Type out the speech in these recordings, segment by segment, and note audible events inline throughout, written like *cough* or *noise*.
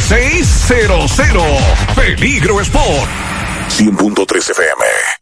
3600. Peligro Sport. 100.3 FM.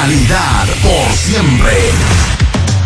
calidad por siempre.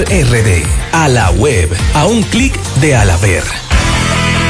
RD. A la web. A un clic de Alaber.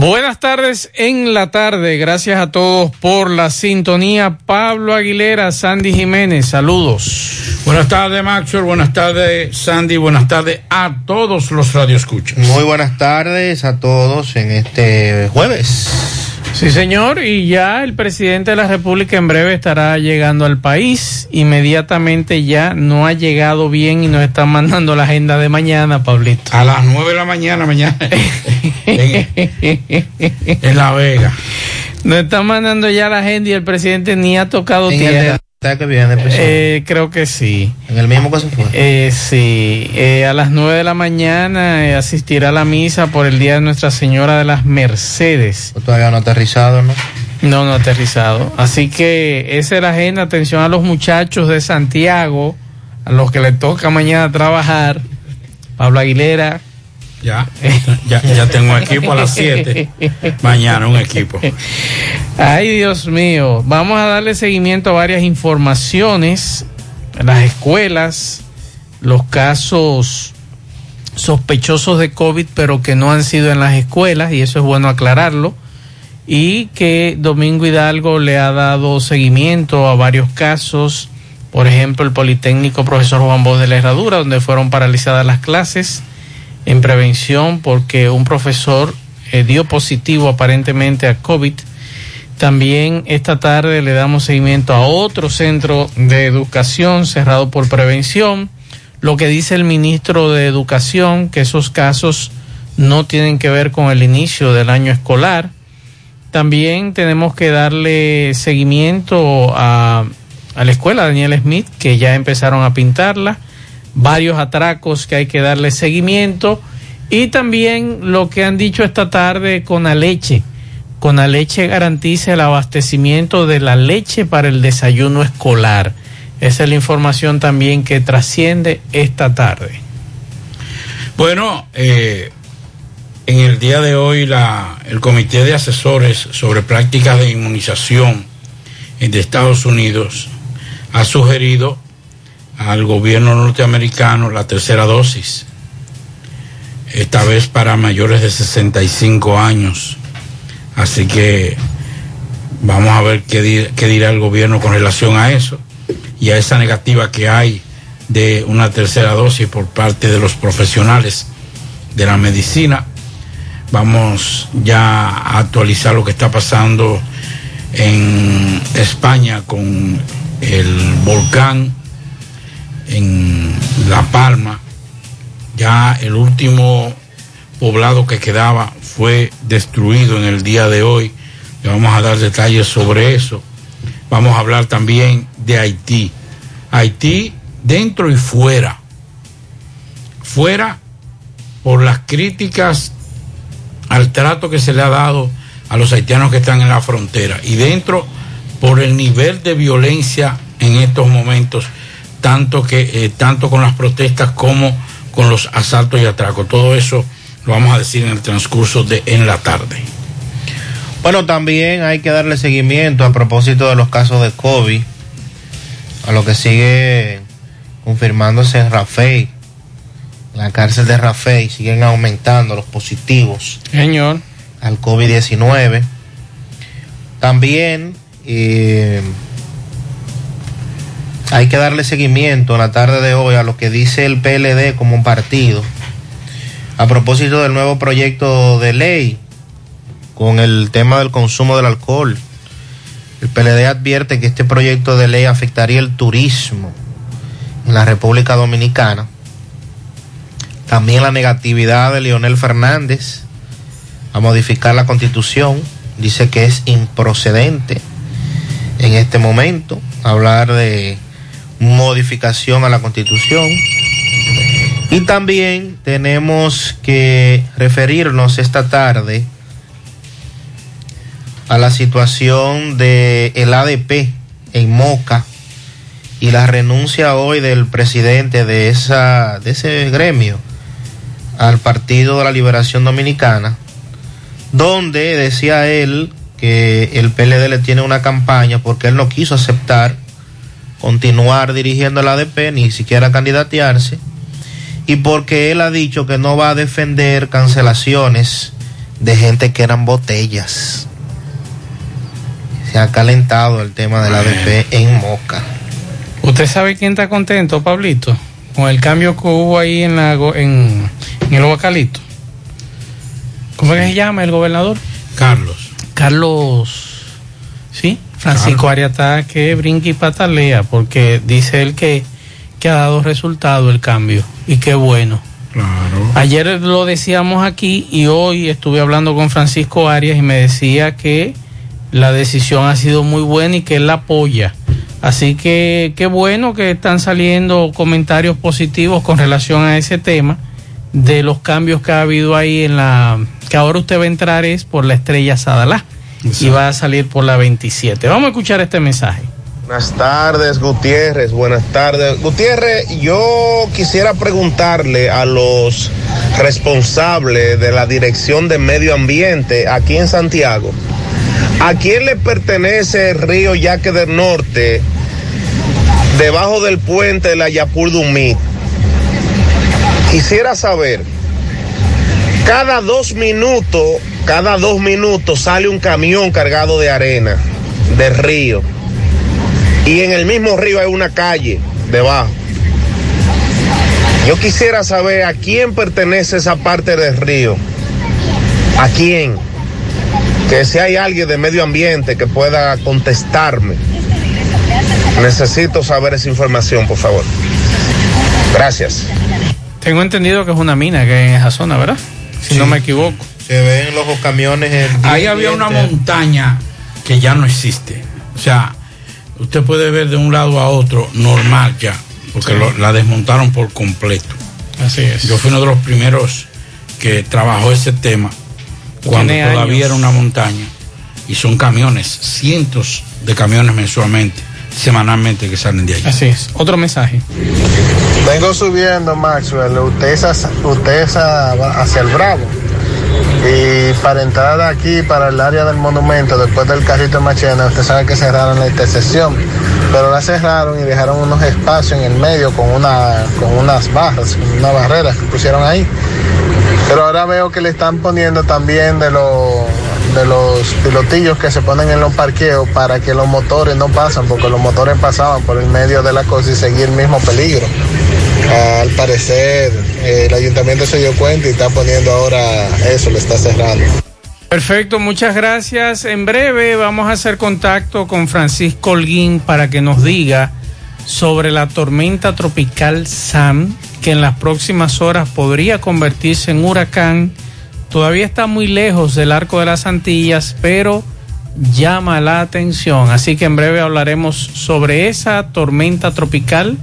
Buenas tardes en la tarde. Gracias a todos por la sintonía. Pablo Aguilera, Sandy Jiménez, saludos. Buenas tardes, Maxwell. Buenas tardes, Sandy. Buenas tardes a todos los radioescuchas. Muy buenas tardes a todos en este jueves. Sí, señor, y ya el presidente de la República en breve estará llegando al país. Inmediatamente ya no ha llegado bien y nos están mandando la agenda de mañana, Pablito. A las nueve de la mañana, mañana. *laughs* en, en, La Vega. Nos están mandando ya la agenda y el presidente ni ha tocado tierra. Que viene, eh, creo que sí. En el mismo se fue. Eh, sí, eh, a las nueve de la mañana eh, asistirá a la misa por el Día de Nuestra Señora de las Mercedes. Todavía no aterrizado, ¿no? No, no aterrizado. Así que esa es la agenda. Atención a los muchachos de Santiago, a los que les toca mañana trabajar. Pablo Aguilera. Ya, ya, ya tengo equipo a las 7. Mañana un equipo. Ay, Dios mío. Vamos a darle seguimiento a varias informaciones. Las escuelas, los casos sospechosos de COVID, pero que no han sido en las escuelas, y eso es bueno aclararlo. Y que Domingo Hidalgo le ha dado seguimiento a varios casos. Por ejemplo, el Politécnico Profesor Juan Bosch de la Herradura, donde fueron paralizadas las clases en prevención porque un profesor eh, dio positivo aparentemente a COVID. También esta tarde le damos seguimiento a otro centro de educación cerrado por prevención. Lo que dice el ministro de Educación, que esos casos no tienen que ver con el inicio del año escolar. También tenemos que darle seguimiento a, a la escuela Daniel Smith, que ya empezaron a pintarla varios atracos que hay que darle seguimiento y también lo que han dicho esta tarde con la leche. Con la leche garantiza el abastecimiento de la leche para el desayuno escolar. Esa es la información también que trasciende esta tarde. Bueno, eh, en el día de hoy la, el Comité de Asesores sobre Prácticas de Inmunización de Estados Unidos ha sugerido al gobierno norteamericano la tercera dosis, esta vez para mayores de 65 años. Así que Vamos a ver qué, dirá el gobierno con relación a eso y a esa negativa que hay de una tercera dosis por parte de los profesionales de la medicina. Vamos ya a actualizar lo que está pasando en España con el volcán en La Palma. Ya el último poblado que quedaba fue destruido en el día de hoy. Le vamos a dar detalles sobre eso. Vamos a hablar también de Haití. Haití dentro y fuera. Fuera por las críticas al trato que se le ha dado a los haitianos que están en la frontera y dentro por el nivel de violencia en estos momentos, tanto, que, eh, tanto con las protestas como con los asaltos y atracos. Todo eso lo vamos a decir en el transcurso de en la tarde. Bueno, también hay que darle seguimiento a propósito de los casos de COVID, a lo que sigue confirmándose en Rafael, la cárcel de Rafael, siguen aumentando los positivos. Señor. Al COVID-19. También eh, hay que darle seguimiento en la tarde de hoy a lo que dice el PLD como un partido a propósito del nuevo proyecto de ley con el tema del consumo del alcohol. El PLD advierte que este proyecto de ley afectaría el turismo en la República Dominicana. También la negatividad de Leonel Fernández a modificar la constitución. Dice que es improcedente en este momento hablar de modificación a la constitución. Y también tenemos que referirnos esta tarde a la situación del el ADP en Moca y la renuncia hoy del presidente de, esa, de ese gremio al Partido de la Liberación Dominicana, donde decía él que el PLD le tiene una campaña porque él no quiso aceptar continuar dirigiendo el ADP, ni siquiera candidatearse y porque él ha dicho que no va a defender cancelaciones de gente que eran botellas. Se ha calentado el tema del ADP en Moca. ¿Usted sabe quién está contento, Pablito? Con el cambio que hubo ahí en, la, en, el Huacalito. ¿Cómo es que se llama el gobernador? Carlos. Carlos. ¿Sí? Francisco Ariata que brinca y patalea porque dice él que que ha dado resultado el cambio y qué bueno. Claro. Ayer lo decíamos aquí y hoy estuve hablando con Francisco Arias y me decía que la decisión ha sido muy buena y que él la apoya. Así que qué bueno que están saliendo comentarios positivos con relación a ese tema de los cambios que ha habido ahí en la que ahora usted va a entrar es por la estrella Sadalá y va a salir por la 27. Vamos a escuchar este mensaje. Buenas tardes, Gutiérrez. Buenas tardes. Gutiérrez, yo quisiera preguntarle a los responsables de la Dirección de Medio Ambiente aquí en Santiago, ¿a quién le pertenece el río Yaque del Norte debajo del puente de la Yapur Dumit? Quisiera saber, cada dos minutos, cada dos minutos sale un camión cargado de arena del río y en el mismo río hay una calle debajo. Yo quisiera saber a quién pertenece esa parte del río. ¿A quién? Que si hay alguien de medio ambiente que pueda contestarme. Necesito saber esa información, por favor. Gracias. Tengo entendido que es una mina que hay en esa zona, ¿verdad? Si no me equivoco. Se ven los camiones. Ahí había una montaña que ya no existe. O sea, usted puede ver de un lado a otro normal ya, porque la desmontaron por completo. Así es. Yo fui uno de los primeros que trabajó ese tema cuando todavía era una montaña y son camiones, cientos de camiones mensualmente, semanalmente que salen de ahí. Así es. Otro mensaje. Vengo subiendo, Maxwell. Usted, usted hacia el Bravo y para entrar aquí, para el área del monumento, después del carrito de Machena, usted sabe que cerraron la intersección, pero la cerraron y dejaron unos espacios en el medio con, una, con unas barras, unas barreras que pusieron ahí. Pero ahora veo que le están poniendo también de los de los pilotillos que se ponen en los parqueos para que los motores no pasen, porque los motores pasaban por el medio de la cosa y seguir el mismo peligro. Al parecer, eh, el ayuntamiento se dio cuenta y está poniendo ahora eso, lo está cerrando. Perfecto, muchas gracias. En breve vamos a hacer contacto con Francisco Holguín para que nos diga sobre la tormenta tropical Sam, que en las próximas horas podría convertirse en huracán. Todavía está muy lejos del arco de las Antillas, pero llama la atención. Así que en breve hablaremos sobre esa tormenta tropical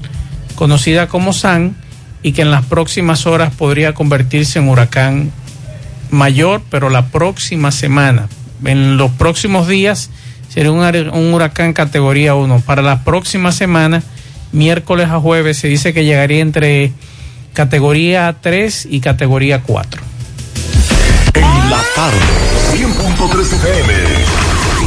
conocida como Sam y que en las próximas horas podría convertirse en huracán mayor, pero la próxima semana, en los próximos días, sería un, un huracán categoría 1. Para la próxima semana, miércoles a jueves, se dice que llegaría entre categoría 3 y categoría 4. La tarde, 100.3 FM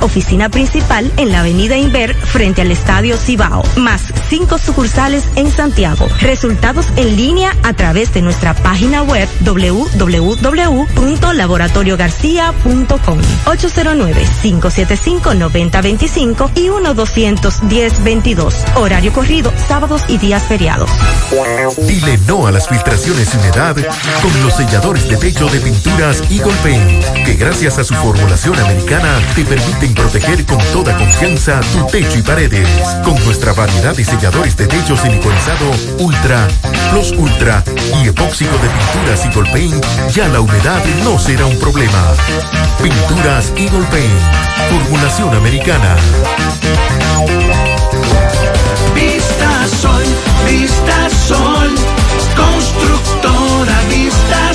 Oficina principal en la avenida Inver frente al Estadio Cibao. Más cinco sucursales en Santiago. Resultados en línea a través de nuestra página web www.laboratoriogarcia.com 809-575-9025 y 1-210-22. Horario corrido, sábados y días feriados. Dile no a las filtraciones sin edad con los selladores de techo de pinturas Eagle Paint, que gracias a su formulación americana te permiten proteger con toda confianza tu techo y paredes. Con nuestra variedad de selladores de techo siliconizado Ultra, Plus Ultra y epóxico de pinturas Eagle Paint, ya la humedad no será un problema. Pinturas Eagle Paint, formulación americana. Vista Sol, Vista Sol, constructora Vista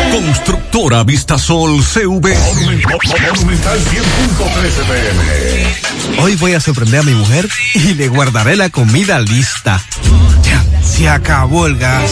Constructora Vista Sol CV. Monumental 100.13 pm. Hoy voy a sorprender a mi mujer y le guardaré la comida lista. Ya, se acabó el gas.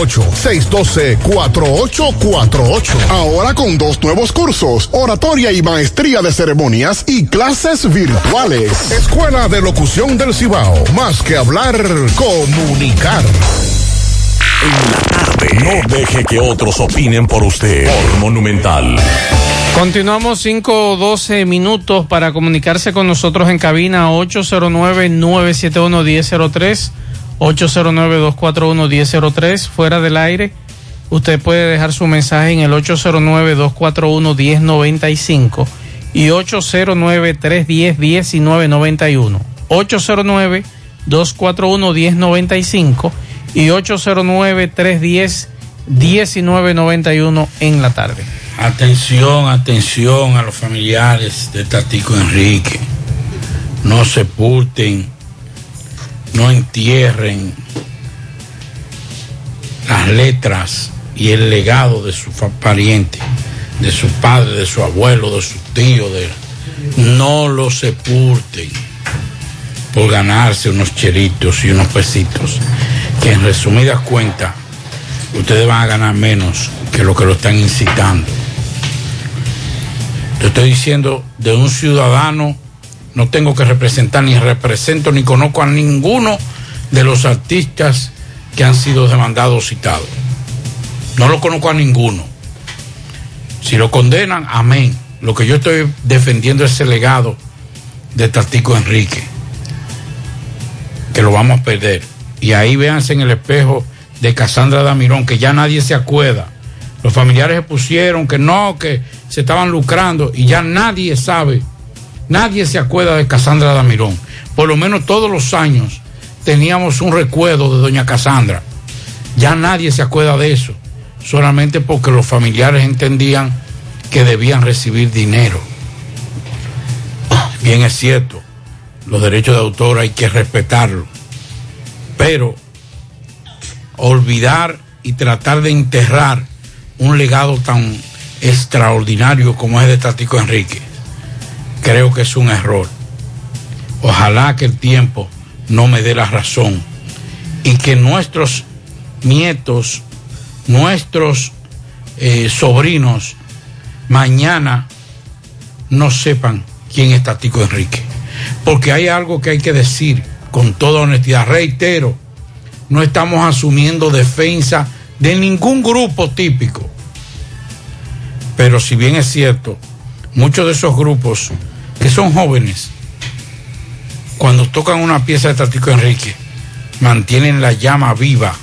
612-4848. Ahora con dos nuevos cursos, oratoria y maestría de ceremonias y clases virtuales. Escuela de Locución del Cibao. Más que hablar, comunicar. En la tarde. No deje que otros opinen por usted. Por Monumental. Continuamos 5 o 12 minutos para comunicarse con nosotros en cabina 809-971-1003, 809-241-1003, fuera del aire. Usted puede dejar su mensaje en el 809-241-1095 y 809-310-1991. 809-241-1095 y 809-310-1991 en la tarde. Atención, atención a los familiares de Tatico Enrique. No sepulten, no entierren las letras y el legado de su fa- pariente, de su padre, de su abuelo, de su tío. No lo sepulten por ganarse unos cheritos y unos pesitos, que en resumidas cuentas ustedes van a ganar menos que lo que lo están incitando. Te estoy diciendo de un ciudadano, no tengo que representar, ni represento, ni conozco a ninguno de los artistas que han sido demandados citados. No lo conozco a ninguno. Si lo condenan, amén. Lo que yo estoy defendiendo es ese legado de Tatico Enrique, que lo vamos a perder. Y ahí véanse en el espejo de Casandra Damirón, que ya nadie se acuerda. Los familiares se pusieron que no, que se estaban lucrando y ya nadie sabe, nadie se acuerda de Casandra Damirón. Por lo menos todos los años teníamos un recuerdo de doña Casandra. Ya nadie se acuerda de eso, solamente porque los familiares entendían que debían recibir dinero. Bien es cierto, los derechos de autor hay que respetarlos, pero olvidar y tratar de enterrar un legado tan extraordinario como es de Tatico Enrique, creo que es un error. Ojalá que el tiempo no me dé la razón y que nuestros nietos, nuestros eh, sobrinos, mañana no sepan quién es Tatico Enrique. Porque hay algo que hay que decir con toda honestidad. Reitero, no estamos asumiendo defensa de ningún grupo típico. Pero si bien es cierto, muchos de esos grupos que son jóvenes, cuando tocan una pieza de Tatico Enrique, mantienen la llama viva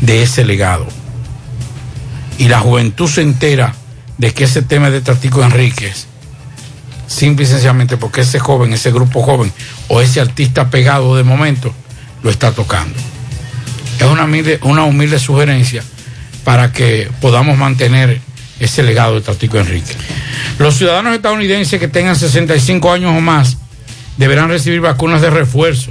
de ese legado. Y la juventud se entera de que ese tema de Tatico Enríquez, simple y sencillamente porque ese joven, ese grupo joven o ese artista pegado de momento lo está tocando. Es una humilde sugerencia para que podamos mantener ese legado de Tatico Enrique. Los ciudadanos estadounidenses que tengan 65 años o más deberán recibir vacunas de refuerzo.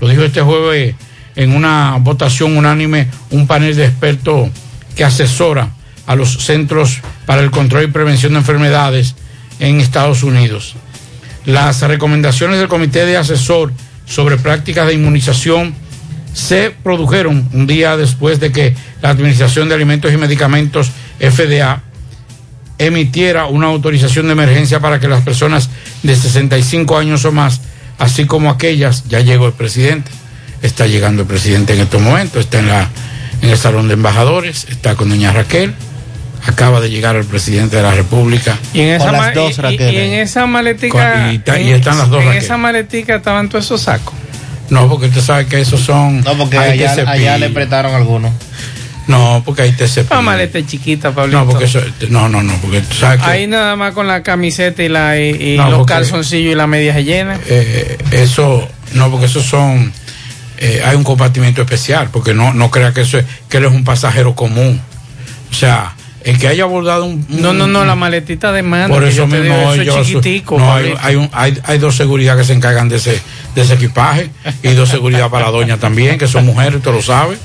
Lo dijo este jueves en una votación unánime un panel de expertos que asesora a los Centros para el Control y Prevención de Enfermedades en Estados Unidos. Las recomendaciones del Comité de Asesor sobre prácticas de inmunización se produjeron un día después de que la Administración de Alimentos y Medicamentos, FDA, emitiera una autorización de emergencia para que las personas de 65 años o más, así como aquellas, ya llegó el presidente, está llegando el presidente en estos momentos, está en, la, en el Salón de Embajadores, está con doña Raquel, acaba de llegar el presidente de la República. Y en esa, ma- y- y- y en esa maletica. Con- y está- y en- están las dos En Raquel. esa maletica estaban todos esos sacos. No, porque usted sabe que esos son... No, porque allá, allá le prestaron algunos. No, porque ahí te cepillo. Una maleta chiquita, Pablito. No, porque eso, no, no, no, porque tú sabes que Ahí nada más con la camiseta y, la, y, y No, los calzoncillos y la media llena. eh, eso, no, porque esos son, eh, hay un compartimiento especial, porque no, no crea que eso es, que él es un pasajero común. O sea, el que haya abordado un... No, no, no, la maletita de mano. Por eso mismo digo, eso yo es su- chiquitico. no, hay, hay, un- hay, hay dos seguridad que se encargan de ese, de ese equipaje y dos seguridad para la doña también, que son mujeres, usted lo sabe.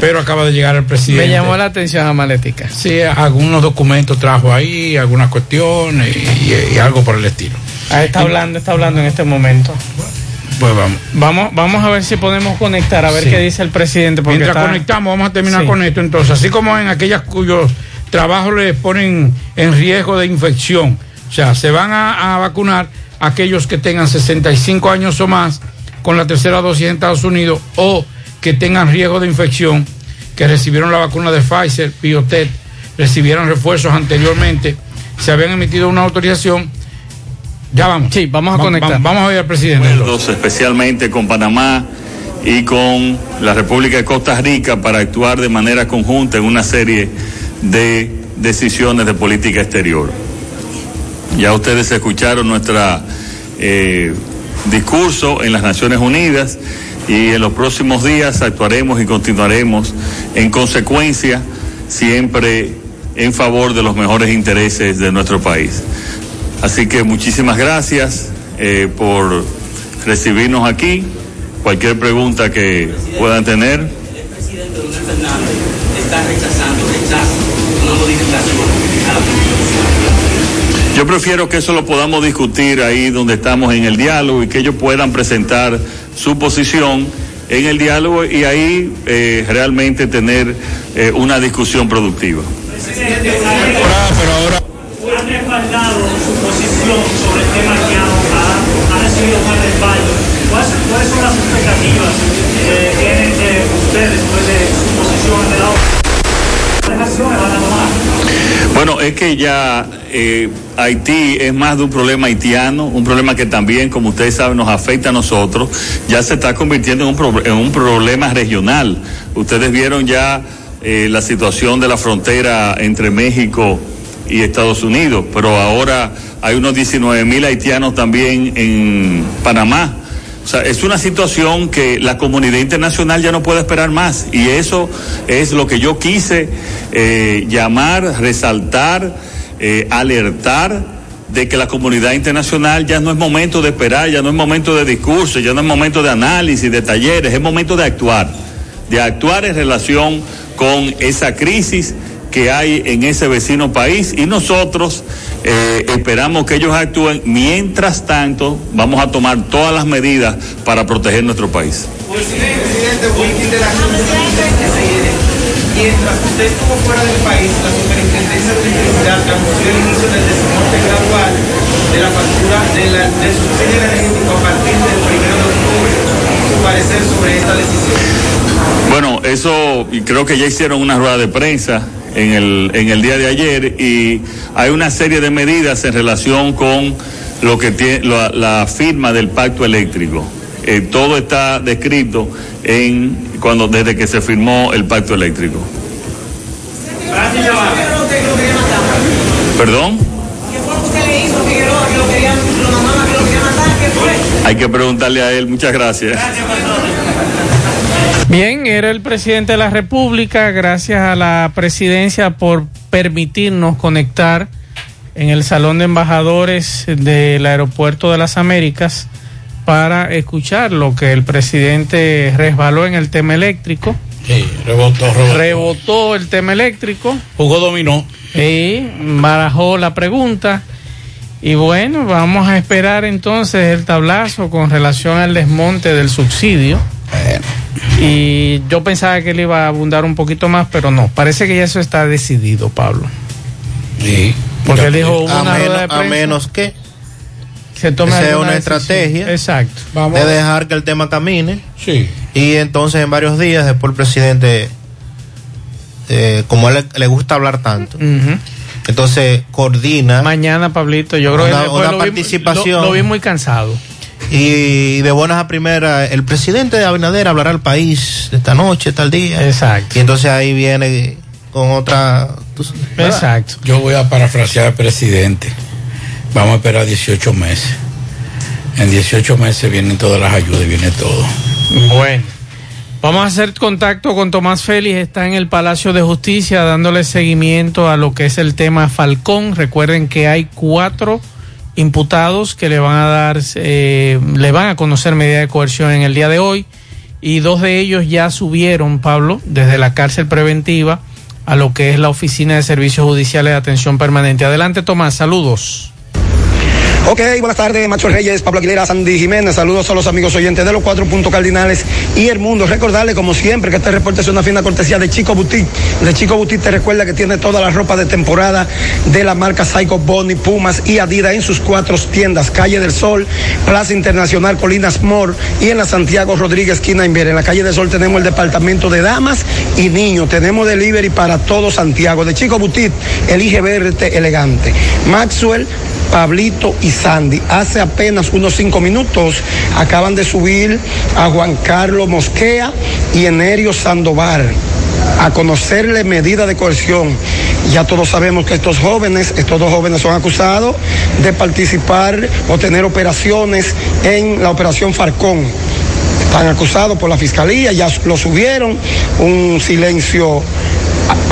Pero acaba de llegar el presidente. Me llamó la atención la maletica. Sí, algunos documentos trajo ahí, algunas cuestiones y, y algo por el estilo. Ahí está hablando, está hablando en este momento. Pues vamos. Vamos, vamos a ver si podemos conectar, a ver Sí. qué dice el presidente. Porque Mientras está- conectamos, vamos a terminar Sí. con esto. Entonces, así como en aquellas cuyos trabajos les ponen en riesgo de infección, o sea, se van a, a vacunar aquellos que tengan 65 años o más con la tercera dosis en Estados Unidos o que tengan riesgo de infección, que recibieron la vacuna de Pfizer, BioNTech, recibieron refuerzos anteriormente se habían emitido una autorización. Ya vamos. Sí, vamos a conectar. Vamos, vamos a ver al presidente. acuerdos, especialmente con Panamá y con la República de Costa Rica para actuar de manera conjunta en una serie de decisiones de política exterior. Ya ustedes escucharon nuestra eh, discurso en las Naciones Unidas y en los próximos días actuaremos y continuaremos en consecuencia siempre en favor de los mejores intereses de nuestro país. Así que muchísimas gracias eh, por recibirnos aquí. Cualquier pregunta que puedan tener. El presidente Leonel Fernández está rechazando, la. Yo prefiero que eso lo podamos discutir ahí donde estamos en el diálogo y que ellos puedan presentar su posición en el diálogo y ahí eh, realmente tener eh, una discusión productiva. Presidente, ha respaldado su posición sobre el tema que ha, ha, recibido más respaldo. ¿Cuáles, ¿Cuáles son las expectativas que tienen eh, ustedes después de su posición en la ¿Cuáles acciones van a tomar? Bueno, es que ya eh, Haití es más de un problema haitiano, un problema que también, como ustedes saben, nos afecta a nosotros, ya se está convirtiendo en un, pro- en un problema regional. Ustedes vieron ya eh, la situación de la frontera entre México y Estados Unidos, pero ahora hay unos 19 mil haitianos también en Panamá. O sea, es una situación que la comunidad internacional ya no puede esperar más. Y eso es lo que yo quise eh, llamar, resaltar, eh, alertar de que la comunidad internacional ya no es momento de esperar, ya no es momento de discurso, ya no es momento de análisis, de talleres, es momento de actuar, de actuar en relación con esa crisis que hay en ese vecino país. Y nosotros eh, esperamos que ellos actúen. Mientras tanto, vamos a tomar todas las medidas para proteger nuestro país. Presidente, Wilkin de la Mientras usted estuvo fuera del país, la Superintendencia de Electricidad anunció el inicio del desmonte gradual de la factura de del subsidio energético a partir del 1 de octubre. Su parecer sobre esta decisión. Bueno, eso creo que ya hicieron una rueda de prensa en el, en el día de ayer y hay una serie de medidas en relación con lo que tiene la, firma del pacto eléctrico. Eh, todo está descrito en cuando desde que se firmó el pacto eléctrico. Perdón, hay que preguntarle a él. Muchas gracias. Bien, era el presidente de la República. Gracias a la presidencia por permitirnos conectar en el Salón de Embajadores del Aeropuerto de las Américas para escuchar lo que el presidente resbaló en el tema eléctrico. Sí, rebotó, rebotó. Rebotó el tema eléctrico. Jugó dominó. Y barajó la pregunta. Y bueno, vamos a esperar entonces el tablazo con relación al desmonte del subsidio. Y yo pensaba que él iba a abundar un poquito más, pero no. Parece que ya eso está decidido, Pablo. Sí. Porque él dijo hubo a, una menos, a menos que se tome sea una decisión. estrategia Exacto. de dejar que el tema camine. Sí. Y entonces en varios días después el presidente, eh, como a él le, le gusta hablar tanto, entonces coordina. Mañana, Pablito, yo creo Una- que una lo vi- participación. lo- lo vi muy cansado. Y de buenas a primeras, el presidente de Abinader hablará al país esta noche, tal día. Exacto. Y entonces ahí viene con otra. Exacto. Yo voy a parafrasear al presidente. Vamos a esperar 18 meses. En 18 meses vienen todas las ayudas, viene todo. Bueno. Vamos a hacer contacto con Tomás Félix, está en el Palacio de Justicia dándole seguimiento a lo que es el tema Falcón. Recuerden que hay cuatro imputados que le van a dar, eh, le van a conocer medida de coerción en el día de hoy y dos de ellos ya subieron, Pablo, desde la cárcel preventiva a lo que es la Oficina de Servicios Judiciales de Atención Permanente. Adelante, Tomás, saludos. Ok, buenas tardes, Macho Reyes, Pablo Aguilera, Sandy Jiménez. Saludos a los amigos oyentes de los cuatro puntos cardinales y el mundo. Recordarle, como siempre, que este reporte es una fina cortesía de Chico Boutique. De Chico Boutique te recuerda que tiene toda la ropa de temporada de la marca Psycho Bonnie, Pumas y Adidas en sus cuatro tiendas: Calle del Sol, Plaza Internacional, Colinas Mor y en la Santiago Rodríguez, esquina Inver. En la Calle del Sol tenemos el departamento de damas y niños. Tenemos delivery para todo Santiago. De Chico Boutique, elige verte elegante. Maxwell. Pablito y Sandy. Hace apenas unos cinco minutos acaban de subir a Juan Carlos Mosquea y Enerio Sandoval a conocerle medida de coerción. Ya todos sabemos que estos jóvenes, estos dos jóvenes son acusados de participar o tener operaciones en la operación Farcón. Están acusados por la fiscalía, ya lo subieron, un silencio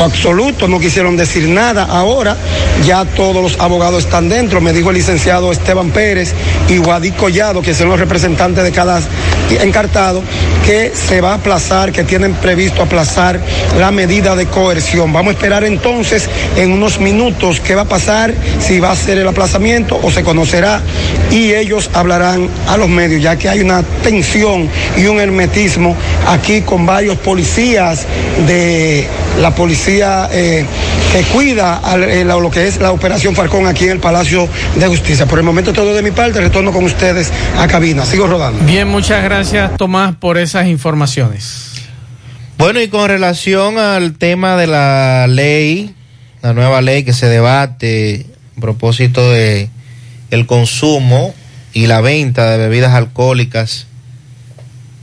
absoluto, no quisieron decir nada. Ahora ya todos los abogados están dentro, me dijo el licenciado Esteban Pérez y Guadí Collado, que son los representantes de cada encartado, que se va a aplazar, que tienen previsto aplazar la medida de coerción. Vamos a esperar entonces en unos minutos qué va a pasar, si va a ser el aplazamiento o se conocerá y ellos hablarán a los medios, ya que hay una tensión y un hermetismo aquí con varios policías de la policía eh, que cuida al, eh, la- lo que es la operación Falcón aquí en el Palacio de Justicia. Por el momento todo de mi parte, retorno con ustedes a cabina. Sigo rodando. Bien, muchas gracias Tomás por esas informaciones. Bueno, y con relación al tema de la ley, la nueva ley que se debate a propósito de el consumo y la venta de bebidas alcohólicas,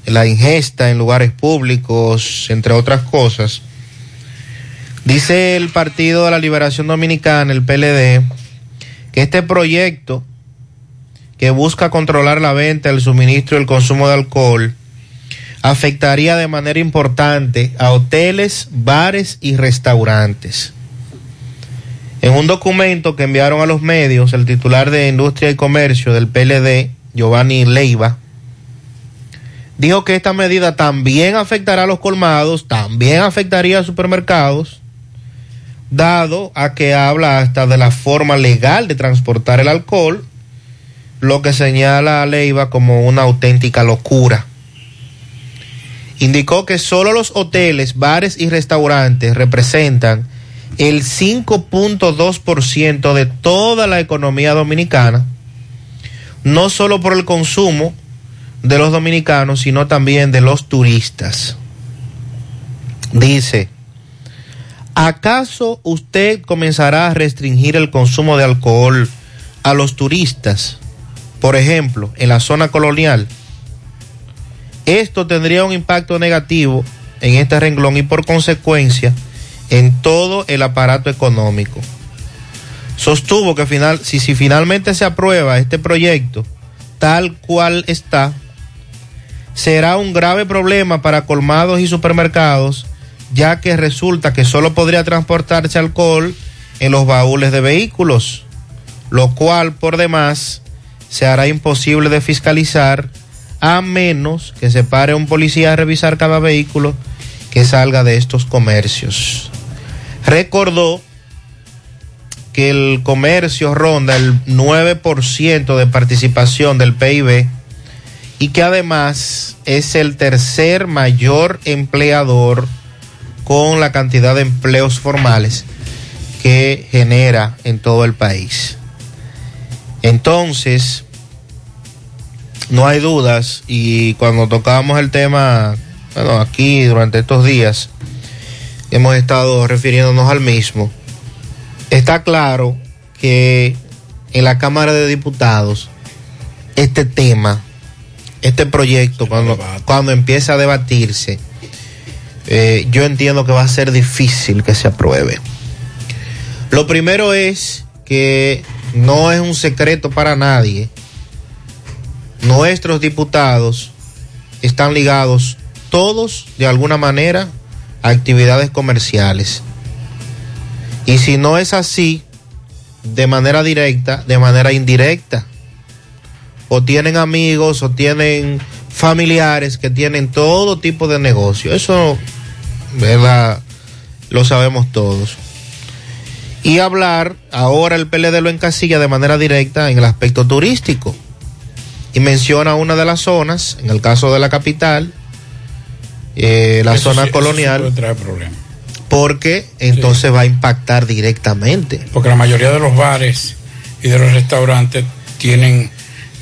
la ingesta en lugares públicos, entre otras cosas, dice el Partido de la Liberación Dominicana, el PLD, que este proyecto que busca controlar la venta, el suministro y el consumo de alcohol, afectaría de manera importante a hoteles, bares y restaurantes. En un documento que enviaron a los medios, el titular de Industria y Comercio del PLD, Giovanni Leiva, dijo que esta medida también afectará a los colmados, también afectaría a supermercados, dado a que habla hasta de la forma legal de transportar el alcohol, lo que señala a Leiva como una auténtica locura indicó que solo los hoteles, bares y restaurantes representan el 5.2% de toda la economía dominicana, no solo por el consumo de los dominicanos, sino también de los turistas. Dice, ¿acaso usted comenzará a restringir el consumo de alcohol a los turistas? Por ejemplo, en la zona colonial. Esto tendría un impacto negativo en este renglón y por consecuencia en todo el aparato económico. Sostuvo que final, si, si finalmente se aprueba este proyecto tal cual está, será un grave problema para colmados y supermercados, ya que resulta que solo podría transportarse alcohol en los baúles de vehículos, lo cual por demás se hará imposible de fiscalizar a menos que se pare un policía a revisar cada vehículo que salga de estos comercios. Recordó que el comercio ronda el 9% de participación del PIB y que además es el tercer mayor empleador con la cantidad de empleos formales que genera en todo el país. Entonces, no hay dudas y cuando tocábamos el tema, bueno, aquí durante estos días, hemos estado refiriéndonos al mismo, está claro que en la Cámara de Diputados este tema, este proyecto, cuando, cuando empiece a debatirse, eh, yo entiendo que va a ser difícil que se apruebe. Lo primero es que no es un secreto para nadie. Nuestros diputados están ligados todos de alguna manera a actividades comerciales. Y si no es así, de manera directa, de manera indirecta. O tienen amigos o tienen familiares que tienen todo tipo de negocio. Eso, ¿verdad? Lo sabemos todos. y hablar, ahora el PLD lo encasilla de manera directa en el aspecto turístico. Y menciona una de las zonas, en el caso de la capital, eh, la Eso zona sí- eso sí colonial, puede traer problemas. porque entonces va a impactar directamente. Porque la mayoría de los bares y de los restaurantes tienen.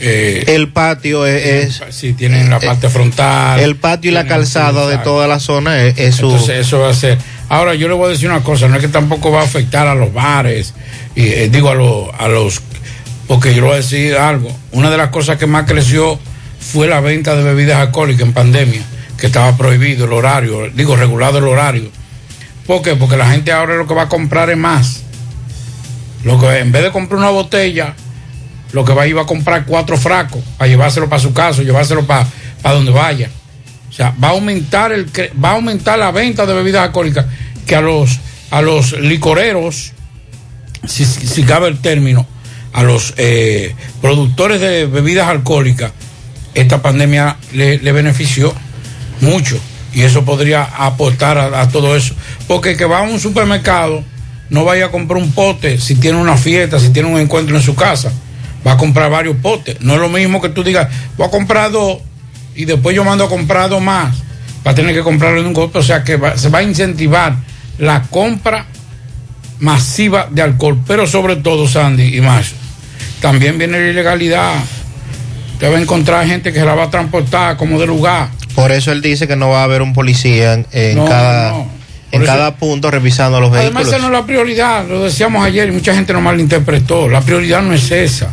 Eh, El patio es, sí, tienen la parte frontal. el patio y la calzada de toda la zona es, es su... Entonces eso va a ser. Ahora yo le voy a decir una cosa, no es que tampoco va a afectar a los bares, y eh, digo a, los a los, porque yo le voy a decir algo, una de las cosas que más creció fue la venta de bebidas alcohólicas en pandemia, que estaba prohibido el horario, digo regulado el horario. ¿Por qué? Porque la gente ahora lo que va a comprar es más. Lo que en vez de comprar una botella, lo que va a ir a comprar cuatro frascos para llevárselo para su casa, llevárselo para, para donde vaya. O sea, va a aumentar el va a aumentar la venta de bebidas alcohólicas que a los a los licoreros, si, cabe el término, a los eh, productores de bebidas alcohólicas, esta pandemia le, benefició mucho y eso podría aportar a, a todo eso. Porque que va a un supermercado no vaya a comprar un pote si tiene una fiesta, si tiene un encuentro en su casa, va a comprar varios potes. No es lo mismo que tú digas, voy a comprar dos y después yo mando a comprar dos más, va a tener que comprarlo en un golpe, o sea que va- se va a incentivar la compra masiva de alcohol, pero sobre todo, Sandy y Macho, también viene la ilegalidad. Usted va a encontrar gente que se la va a transportar como de lugar. Por eso él dice que no va a haber un policía en, en No, cada, no. en eso- cada punto revisando los Además, vehículos. esa no es la prioridad, lo decíamos ayer y mucha gente no malinterpretó. La prioridad no es esa.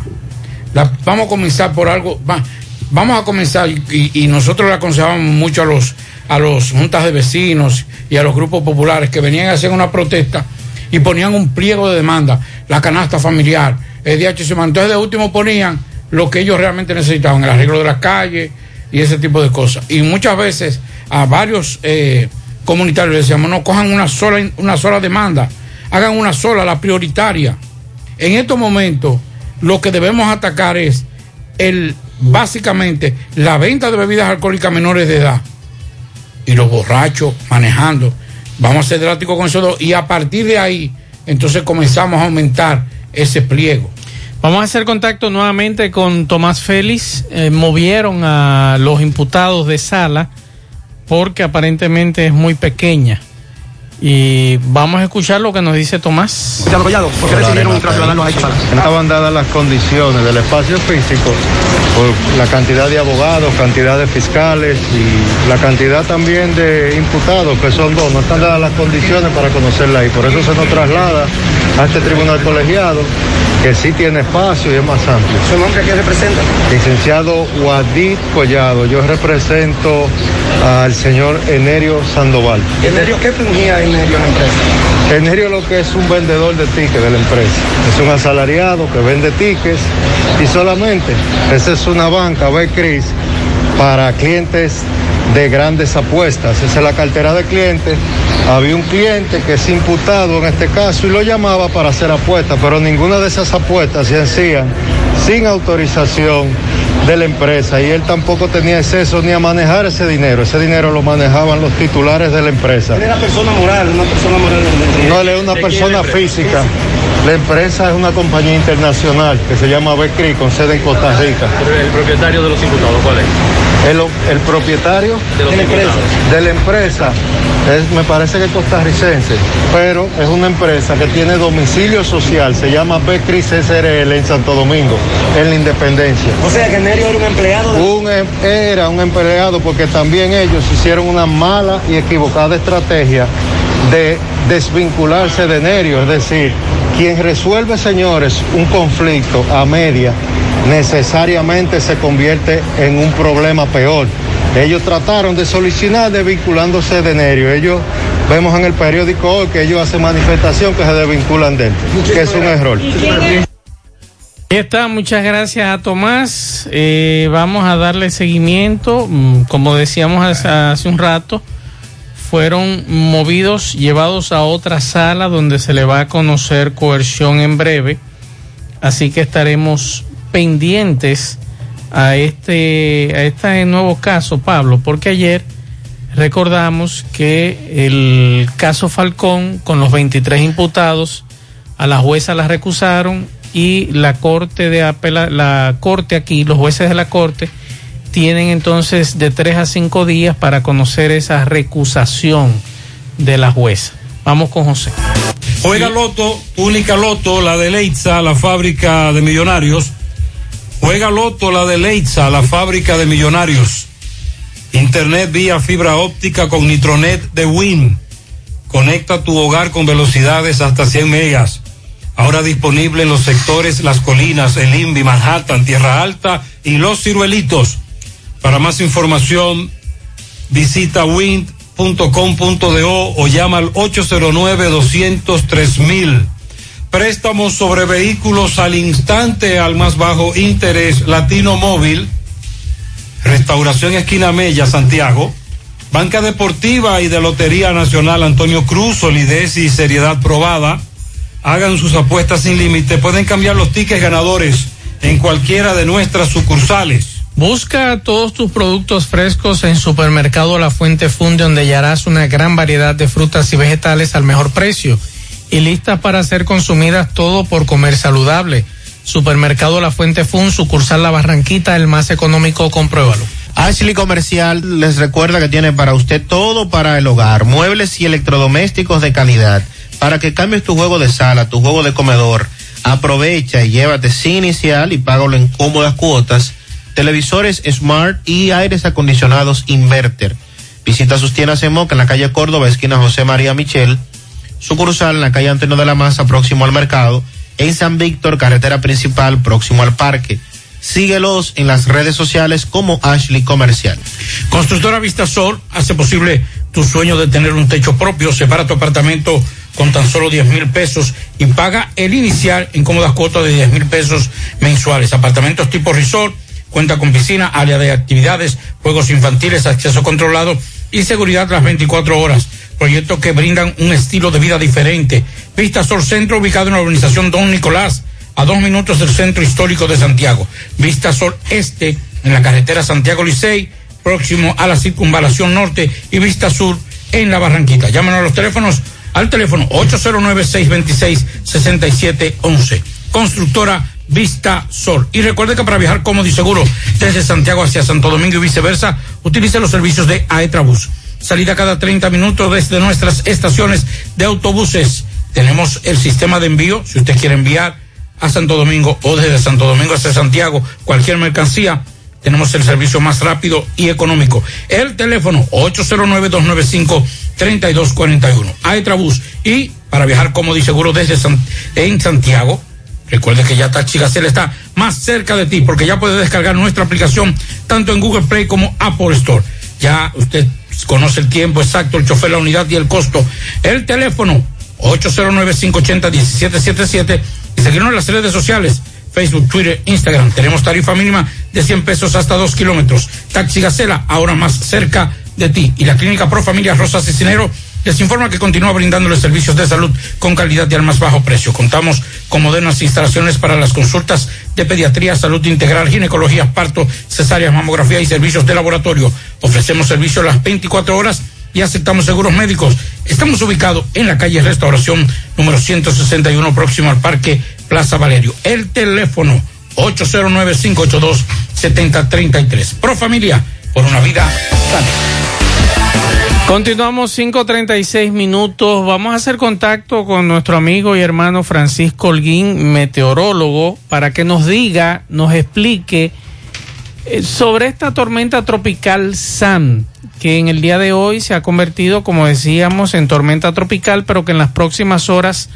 Vamos a comenzar por algo. va- vamos a comenzar y, nosotros le aconsejábamos mucho a los a los juntas de vecinos y a los grupos populares que venían a hacer una protesta y ponían un pliego de demanda, la canasta familiar, el DHC. Entonces de último ponían lo que ellos realmente necesitaban, el arreglo de las calles y ese tipo de cosas. Y muchas veces a varios eh, comunitarios les decíamos, no cojan una sola, una sola demanda, hagan una sola, la prioritaria. En estos momentos, lo que debemos atacar es el básicamente la venta de bebidas alcohólicas menores de edad y los borrachos manejando. Vamos a ser drásticos con eso y a partir de ahí, entonces comenzamos a aumentar ese pliego. Vamos a hacer contacto nuevamente con Tomás Félix. Eh, movieron a los imputados de sala porque aparentemente es muy pequeña. Y vamos a escuchar lo que nos dice Tomás. ¿por qué decidieron trasladarlos a esta sala? Estaban dadas las condiciones del espacio físico por la cantidad de abogados, cantidad de fiscales y la cantidad también de imputados, que son dos. No están dadas las condiciones para conocerla ahí. Por eso se nos traslada a este tribunal colegiado, que sí tiene espacio y es más amplio. ¿Su nombre a quién representa? Licenciado Wadid Collado, yo represento al señor Enerio Sandoval. ¿Enerio qué fungía Enerio en la empresa? Enerio lo que es un vendedor de tickets de la empresa. Es un asalariado que vende tickets y solamente esa es una banca, Becris, para clientes de grandes apuestas. Esa es la cartera de clientes. Había un cliente que es imputado en este caso y lo llamaba para hacer apuestas, pero ninguna de esas apuestas se hacían sin autorización de la empresa y él tampoco tenía acceso ni a manejar ese dinero. Ese dinero lo manejaban los titulares de la empresa. Él era persona moral, una persona moral. de- de- No, él es una ¿de quién persona física. La empresa es una compañía internacional que se llama Becri con sede en Costa Rica. El propietario de los imputados, ¿cuál es? El, el propietario De la empresa, imputados. de la empresa es, me parece que es costarricense, pero es una empresa que tiene domicilio social, se llama Becri SRL en Santo Domingo, en la Independencia. O sea que Enerio era un empleado de... Un em- era un empleado porque también ellos hicieron una mala y equivocada estrategia de desvincularse de Nerio, es decir, quien resuelve, señores, un conflicto a media necesariamente se convierte en un problema peor. Ellos trataron de solucionar desvinculándose de Nerio. Ellos vemos en el periódico hoy que ellos hacen manifestación que se desvinculan de él, que es un error. Ahí está, muchas gracias a Tomás. Eh, vamos a darle seguimiento. Mm, Como decíamos hace, hace un rato, fueron movidos, llevados a otra sala donde se le va a conocer coerción en breve. Así que estaremos pendientes a este, a este nuevo caso, Pablo, porque ayer recordamos que el caso Falcón, con los 23 imputados, A la jueza la recusaron y la corte de apela, la corte aquí, los jueces de la corte tienen entonces de tres a cinco días para conocer esa recusación de la jueza. Vamos con José. Juega Loto, única Loto, la de Leitza, la fábrica de millonarios. Juega Loto, la de Leitza, la fábrica de millonarios. Internet vía fibra óptica con Nitronet de Win. Conecta tu hogar con velocidades hasta 100 megas. Ahora disponible en los sectores Las Colinas, El Invi, Manhattan, Tierra Alta y Los Ciruelitos. Para más información, visita wind.com.do o llama al 809-203 Préstamos sobre vehículos al instante al más bajo interés Latino Móvil. Restauración Esquina Mella, Santiago. Banca Deportiva y de Lotería Nacional Antonio Cruz, solidez y seriedad probada. Hagan sus apuestas sin límite. Pueden cambiar los tickets ganadores en cualquiera de nuestras sucursales. Busca todos tus productos frescos en Supermercado La Fuente Funde, donde hallarás una gran variedad de frutas y vegetales al mejor precio y listas para ser consumidas todo por comer saludable. Supermercado La Fuente Fun, sucursal La Barranquita, el más económico, compruébalo. Ashley Comercial les recuerda que tiene para usted todo para el hogar, muebles y electrodomésticos de calidad. Para que cambies tu juego de sala, tu juego de comedor, aprovecha y llévate sin inicial y págalo en cómodas cuotas. Televisores Smart y aires acondicionados Inverter. Visita sus tiendas en Moca en la calle Córdoba, esquina José María Michel. Sucursal en la calle Antonio de la Maza, próximo al mercado. En San Víctor, carretera principal, próximo al parque. Síguelos en las redes sociales como Ashley Comercial. Constructora Vistasol hace posible tu sueño de tener un techo propio. Separa tu apartamento con tan solo 10 mil pesos y paga el inicial en cómodas cuotas de 10 mil pesos mensuales. Apartamentos tipo resort, cuenta con piscina, área de actividades, juegos infantiles, acceso controlado y seguridad las 24 horas. Proyectos que brindan un estilo de vida diferente. Vistasol Centro, ubicado en la urbanización Don Nicolás, a dos minutos del centro histórico de Santiago. Vista Sol Este, en la carretera Santiago Licey, próximo a la circunvalación norte, y Vista Sur en la Barranquita. Llámanos a los teléfonos al teléfono 809-626-6711. Constructora Vista Sol. Y recuerde que para viajar cómodo y seguro desde Santiago hacia Santo Domingo y viceversa, utilice los servicios de Aetrabús. Salida cada 30 minutos desde nuestras estaciones de autobuses. Tenemos el sistema de envío, si usted quiere enviar a Santo Domingo o desde Santo Domingo hacia Santiago, cualquier mercancía, tenemos el servicio más rápido y económico. El teléfono 809-295-3241. Aetrabús. Y para viajar cómodo y seguro desde San, en Santiago, recuerde que ya Taxi Gacela está más cerca de ti porque ya puede descargar nuestra aplicación tanto en Google Play como Apple Store. Ya usted conoce el tiempo exacto, el chofer, la unidad y el costo. El teléfono 809-580-1777 y seguirnos en las redes sociales. Facebook, Twitter, Instagram. Tenemos tarifa mínima de 100 pesos hasta 2 kilómetros. Taxi Gacela, ahora más cerca de ti. Y la Clínica Pro Familia Rosa Cicinero les informa que continúa brindándoles servicios de salud con calidad y al más bajo precio. Contamos con modernas instalaciones para las consultas de pediatría, salud integral, ginecología, parto, cesárea, mamografía y servicios de laboratorio. Ofrecemos servicios las 24 horas y aceptamos seguros médicos. Estamos ubicados en la calle Restauración número 161 próximo al Parque Plaza Valerio. El teléfono 809-582-7033. Pro Familia, por una vida sana. Continuamos 5.36 minutos. Vamos a hacer contacto con nuestro amigo y hermano Francisco Holguín, meteorólogo, para que nos diga, nos explique eh, sobre esta tormenta tropical Sam, que en el día de hoy se ha convertido, como decíamos, en tormenta tropical, pero que en las próximas horas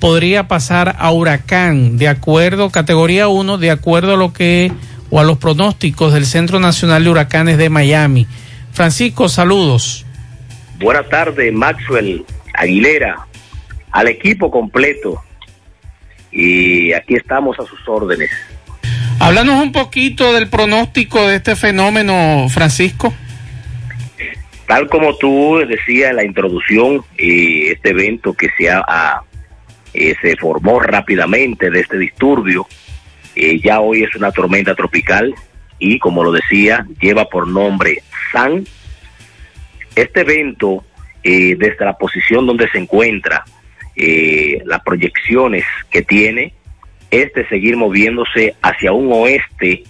podría pasar a huracán, de acuerdo, categoría 1, de acuerdo a lo que, o a los pronósticos del Centro Nacional de Huracanes de Miami. Francisco, saludos. Buenas tardes, Maxwell Aguilera, al equipo completo. Y aquí estamos a sus órdenes. Háblanos un poquito del pronóstico de este fenómeno, Francisco. Tal como tú decías en la introducción, eh, este evento que se, ha, eh, se formó rápidamente de este disturbio, eh, ya hoy es una tormenta tropical y como lo decía, lleva por nombre San este evento, eh, desde la posición donde se encuentra, eh, las proyecciones que tiene es de seguir moviéndose hacia un oeste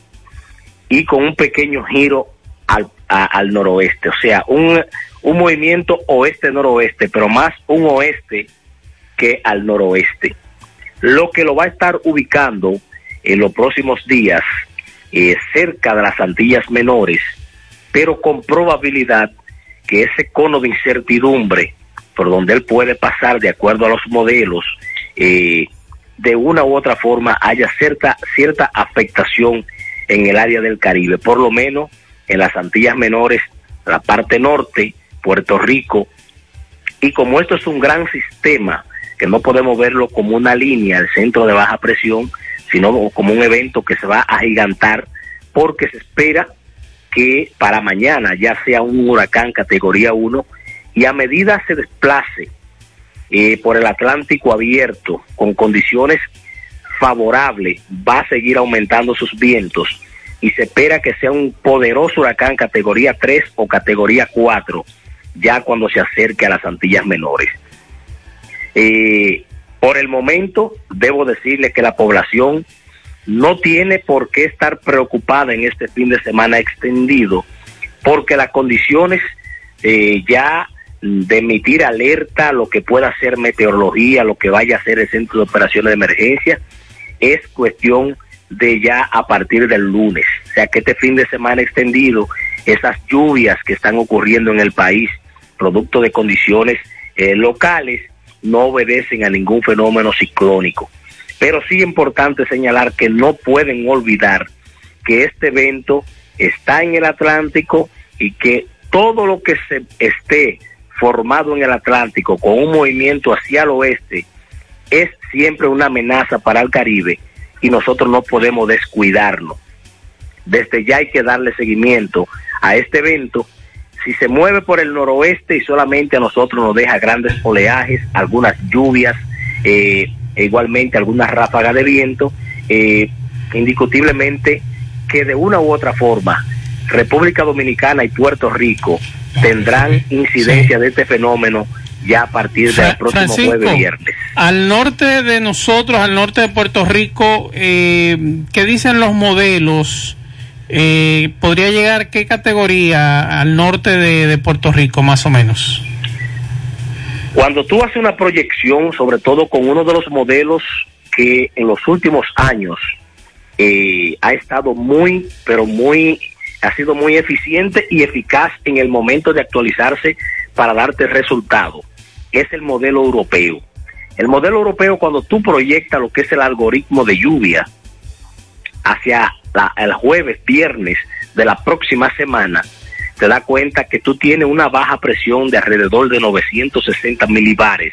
y con un pequeño giro al, a- al noroeste, o sea, un, un movimiento oeste-noroeste, pero más un oeste que al noroeste. Lo que lo va a estar ubicando en los próximos días eh, cerca de las Antillas Menores, pero con probabilidad que ese cono de incertidumbre por donde él puede pasar de acuerdo a los modelos, eh, de una u otra forma haya cierta, cierta afectación en el área del Caribe, por lo menos en las Antillas Menores, la parte norte, Puerto Rico, y como esto es un gran sistema, que no podemos verlo como una línea, el centro de baja presión, sino como un evento que se va a gigantar, porque se espera que para mañana ya sea un huracán categoría 1 y a medida se desplace eh, por el Atlántico abierto con condiciones favorables, va a seguir aumentando sus vientos y se espera que sea un poderoso huracán categoría 3 o categoría 4 ya cuando se acerque a las Antillas Menores. Eh, por el momento, debo decirle que la población no tiene por qué estar preocupada en este fin de semana extendido, porque las condiciones eh, ya de emitir alerta, lo que pueda hacer meteorología, lo que vaya a hacer el centro de operaciones de emergencia, es cuestión de ya a partir del lunes. O sea que este fin de semana extendido, esas lluvias que están ocurriendo en el país, producto de condiciones eh, locales, no obedecen a ningún fenómeno ciclónico. Pero sí es importante señalar que no pueden olvidar que este evento está en el Atlántico y que todo lo que se esté formado en el Atlántico con un movimiento hacia el oeste es siempre una amenaza para el Caribe y nosotros no podemos descuidarnos. Desde ya hay que darle seguimiento a este evento. Si se mueve por el noroeste y solamente a nosotros nos deja grandes oleajes, algunas lluvias, eh, e igualmente algunas ráfagas de viento, eh, indiscutiblemente que de una u otra forma República Dominicana y Puerto Rico tendrán incidencia de este fenómeno ya a partir del próximo Francisco, jueves viernes. al norte de nosotros, al norte de Puerto Rico, eh, ¿qué dicen los modelos? Eh, ¿Podría llegar qué categoría al norte de, de Puerto Rico, más o menos? Cuando tú haces una proyección, sobre todo con uno de los modelos que en los últimos años eh, ha estado muy, pero muy, ha sido muy eficiente y eficaz en el momento de actualizarse para darte resultado, es el modelo europeo. El modelo europeo, cuando tú proyectas lo que es el algoritmo de lluvia hacia la- el jueves, viernes de la próxima semana, te da cuenta que tú tienes una baja presión de alrededor de 960 milibares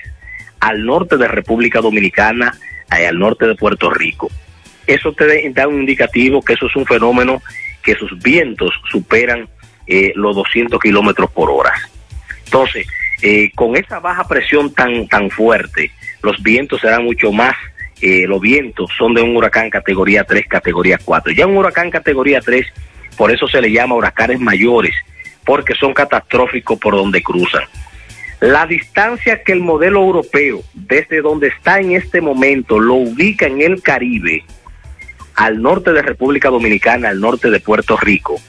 al norte de República Dominicana y al norte de Puerto Rico. Eso te da un indicativo que eso es un fenómeno que sus vientos superan eh, los 200 kilómetros por hora. Entonces, eh, con esa baja presión tan, tan fuerte, los vientos serán mucho más, eh, los vientos son de un huracán categoría 3, categoría 4. Ya un huracán categoría 3, por eso se le llama huracanes mayores, porque son catastróficos por donde cruzan. La distancia que el modelo europeo, desde donde está en este momento, lo ubica en el Caribe, al norte de República Dominicana, al norte de Puerto Rico,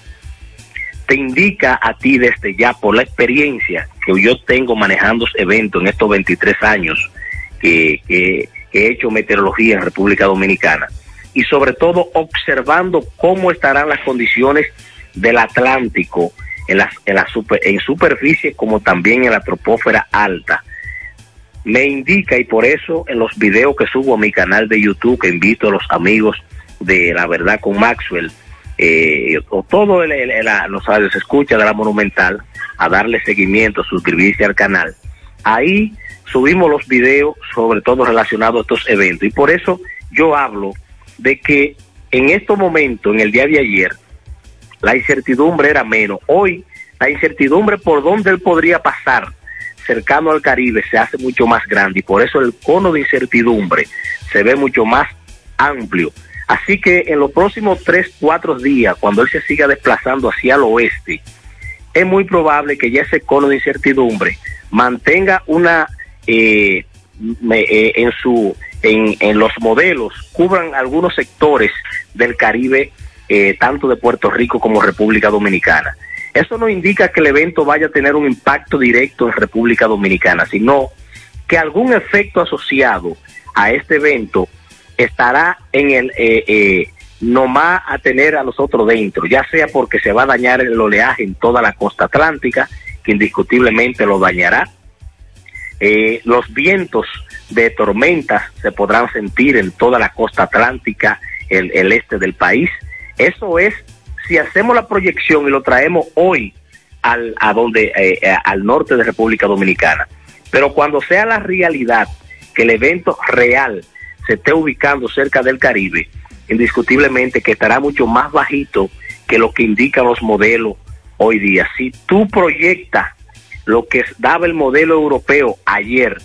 te indica a ti desde ya por la experiencia que yo tengo manejando eventos en estos 23 años que he hecho meteorología en República Dominicana y sobre todo observando cómo estarán las condiciones del Atlántico en, las, en, la super- en superficie como también en la tropósfera alta. Me indica y por eso en los videos que subo a mi canal de YouTube que invito a los amigos de La Verdad con Maxwell, eh, o todo el, el- el- los radios escucha de la Monumental a darle seguimiento, suscribirse al canal. Ahí subimos los videos, sobre todo relacionados a estos eventos. Y por eso yo hablo de que en estos momentos, en el día de ayer, la incertidumbre era menos. Hoy, la incertidumbre por dónde él podría pasar cercano al Caribe se hace mucho más grande y por eso el cono de incertidumbre se ve mucho más amplio. Así que en los próximos tres, cuatro días, cuando él se siga desplazando hacia el oeste, es muy probable que ya ese cono de incertidumbre mantenga una eh, eh, en su en, en los modelos cubran algunos sectores del Caribe, eh, tanto de Puerto Rico como República Dominicana. Eso no indica que el evento vaya a tener un impacto directo en República Dominicana, sino que algún efecto asociado a este evento estará en el eh, eh, nomás a tener a nosotros dentro, ya sea porque se va a dañar el oleaje en toda la costa atlántica, que indiscutiblemente lo dañará. Eh, los vientos de tormentas se podrán sentir en toda la costa atlántica, el, el este del país. Eso es, si hacemos la proyección y lo traemos hoy al, a donde, eh, eh, al norte de República Dominicana. Pero cuando sea la realidad que el evento real se esté ubicando cerca del Caribe, indiscutiblemente que estará mucho más bajito que lo que indican los modelos hoy día. Si tú proyectas lo que daba el modelo europeo ayer,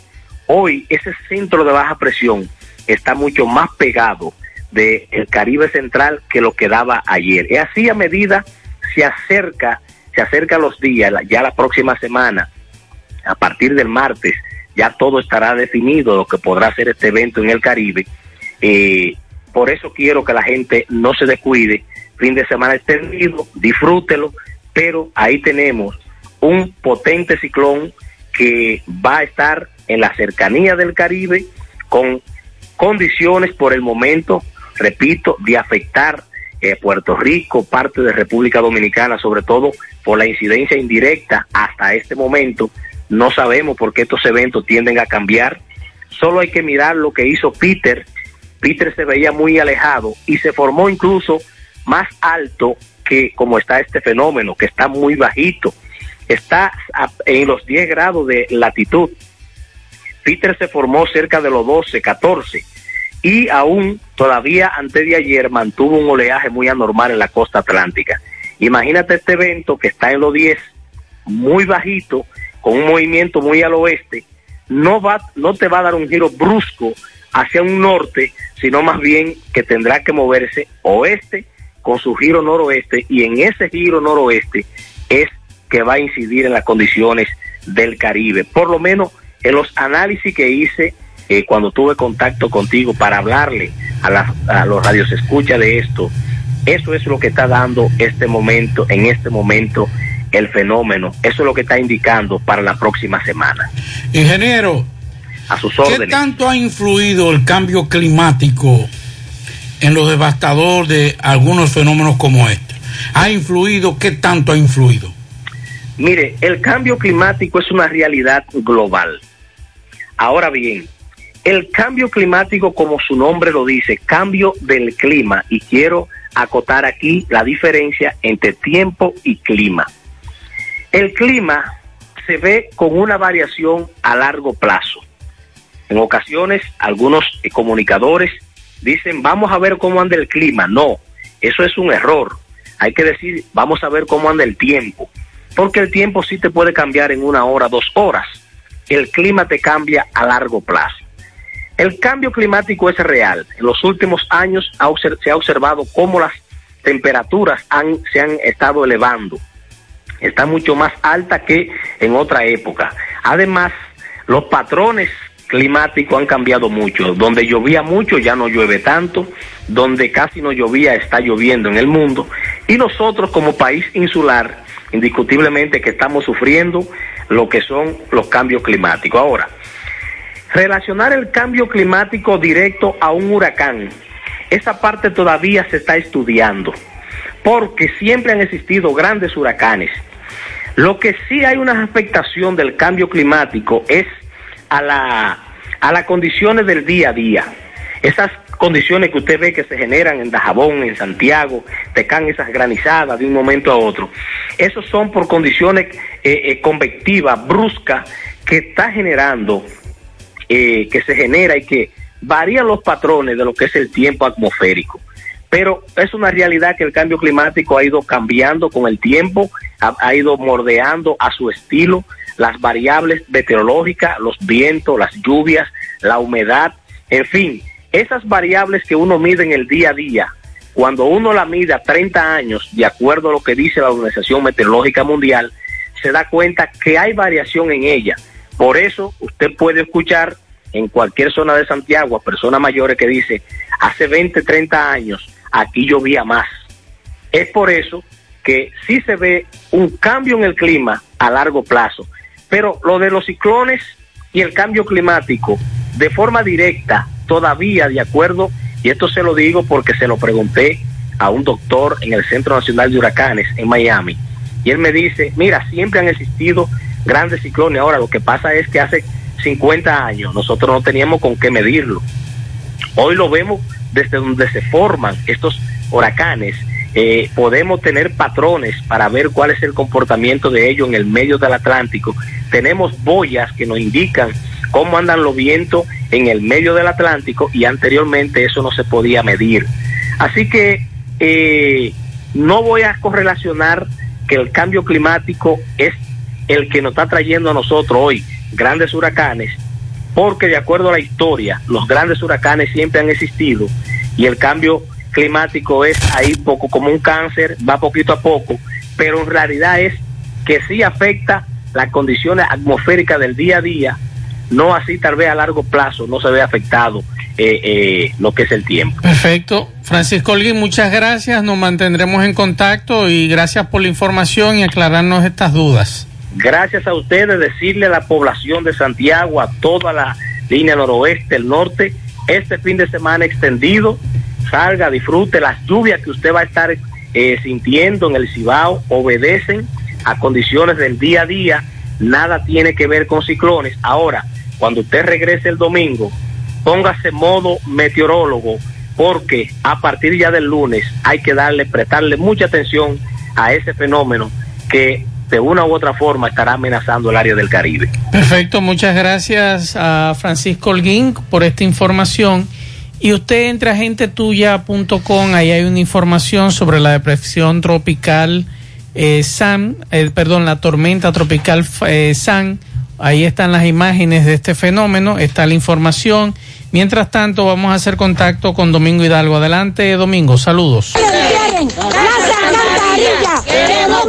hoy ese centro de baja presión está mucho más pegado del Caribe Central que lo que daba ayer. Y así a medida se acerca, se acercan los días, ya la próxima semana, a partir del martes, ya todo estará definido lo que podrá ser este evento en el Caribe. Eh, por eso quiero que la gente no se descuide. Fin de semana extendido, disfrútelo, pero ahí tenemos un potente ciclón que va a estar en la cercanía del Caribe con condiciones por el momento, repito, de afectar eh, Puerto Rico, parte de República Dominicana, sobre todo por la incidencia indirecta hasta este momento. No sabemos por qué estos eventos tienden a cambiar. Solo hay que mirar lo que hizo Peter. Peter se veía muy alejado y se formó incluso más alto que como está este fenómeno, que está muy bajito. Está en los 10 grados de latitud. Peter se formó cerca de los 12, 14 y aún todavía antes de ayer mantuvo un oleaje muy anormal en la costa atlántica. Imagínate este evento que está en los 10, muy bajito, con un movimiento muy al oeste, no va, no te va a dar un giro brusco hacia un norte, sino más bien que tendrá que moverse oeste con su giro noroeste y en ese giro noroeste es que va a incidir en las condiciones del Caribe. Por lo menos en los análisis que hice eh, cuando tuve contacto contigo para hablarle a, la- a los radios escucha de esto, eso es lo que está dando este momento, en este momento, el fenómeno. Eso es lo que está indicando para la próxima semana. Ingeniero, A sus ¿qué órdenes. tanto ha influido el cambio climático en lo devastador de algunos fenómenos como este? ¿Ha influido? ¿Qué tanto ha influido? Mire, el cambio climático es una realidad global. Ahora bien, el cambio climático, como su nombre lo dice, cambio del clima, y quiero acotar aquí la diferencia entre tiempo y clima. El clima se ve con una variación a largo plazo. En ocasiones, algunos comunicadores dicen, vamos a ver cómo anda el clima. No, eso es un error. Hay que decir, vamos a ver cómo anda el tiempo. Porque el tiempo sí te puede cambiar en una hora, dos horas. El clima te cambia a largo plazo. El cambio climático es real. En los últimos años se ha observado cómo las temperaturas han, se han estado elevando. Está mucho más alta que en otra época. Además, los patrones climáticos han cambiado mucho. Donde llovía mucho ya no llueve tanto. Donde casi no llovía está lloviendo en el mundo. Y nosotros como país insular, indiscutiblemente que estamos sufriendo lo que son los cambios climáticos. Ahora, relacionar el cambio climático directo a un huracán, esa parte todavía se está estudiando, porque siempre han existido grandes huracanes. Lo que sí hay una afectación del cambio climático es a la a las condiciones del día a día. Esas condiciones que usted ve que se generan en Dajabón, en Santiago, te caen esas granizadas de un momento a otro. Esos son por condiciones eh, eh, convectivas, bruscas, que está generando eh, que se genera y que varían los patrones de lo que es el tiempo atmosférico. Pero es una realidad que el cambio climático ha ido cambiando con el tiempo, ha, ha ido mordeando a su estilo las variables meteorológicas, los vientos, las lluvias, la humedad, en fin, esas variables que uno mide en el día a día, cuando uno la mide a 30 años, de acuerdo a lo que dice la Organización Meteorológica Mundial, se da cuenta que hay variación en ella. Por eso usted puede escuchar en cualquier zona de Santiago a personas mayores que dice, hace 20, 30 años aquí llovía más. Es por eso que sí se ve un cambio en el clima a largo plazo. Pero lo de los ciclones y el cambio climático, de forma directa, todavía de acuerdo, y esto se lo digo porque se lo pregunté a un doctor en el Centro Nacional de Huracanes en Miami, y él me dice, mira, siempre han existido grandes ciclones, ahora lo que pasa es que hace 50 años nosotros no teníamos con qué medirlo. Hoy lo vemos desde donde se forman estos huracanes eh, podemos tener patrones para ver cuál es el comportamiento de ellos en el medio del Atlántico. Tenemos boyas que nos indican cómo andan los vientos en el medio del Atlántico y anteriormente eso no se podía medir. Así que eh, no voy a correlacionar que el cambio climático es el que nos está trayendo a nosotros hoy grandes huracanes, porque de acuerdo a la historia, los grandes huracanes siempre han existido y el cambio climático es ahí poco como un cáncer, va poquito a poco, pero en realidad es que sí afecta las condiciones atmosféricas del día a día, no así tal vez a largo plazo no se ve afectado eh, eh, lo que es el tiempo. Perfecto. Francisco Olguín, muchas gracias, nos mantendremos en contacto y gracias por la información y aclararnos estas dudas. Gracias a ustedes, decirle a la población de Santiago, a toda la línea noroeste, el norte, este fin de semana extendido salga, disfrute las lluvias que usted va a estar eh, sintiendo en el Cibao, obedecen a condiciones del día a día, nada tiene que ver con ciclones. Ahora, cuando usted regrese el domingo, póngase modo meteorólogo, porque a partir ya del lunes hay que darle, prestarle mucha atención a ese fenómeno que de una u otra forma estará amenazando el área del Caribe. Perfecto, muchas gracias a Francisco Holguín por esta información. Y usted entra a gentetuya.com, ahí hay una información sobre la depresión tropical eh, San, eh, perdón, la tormenta tropical eh, San. Ahí están las imágenes de este fenómeno, está la información. Mientras tanto, vamos a hacer contacto con Domingo Hidalgo. Adelante, Domingo, saludos. Digamos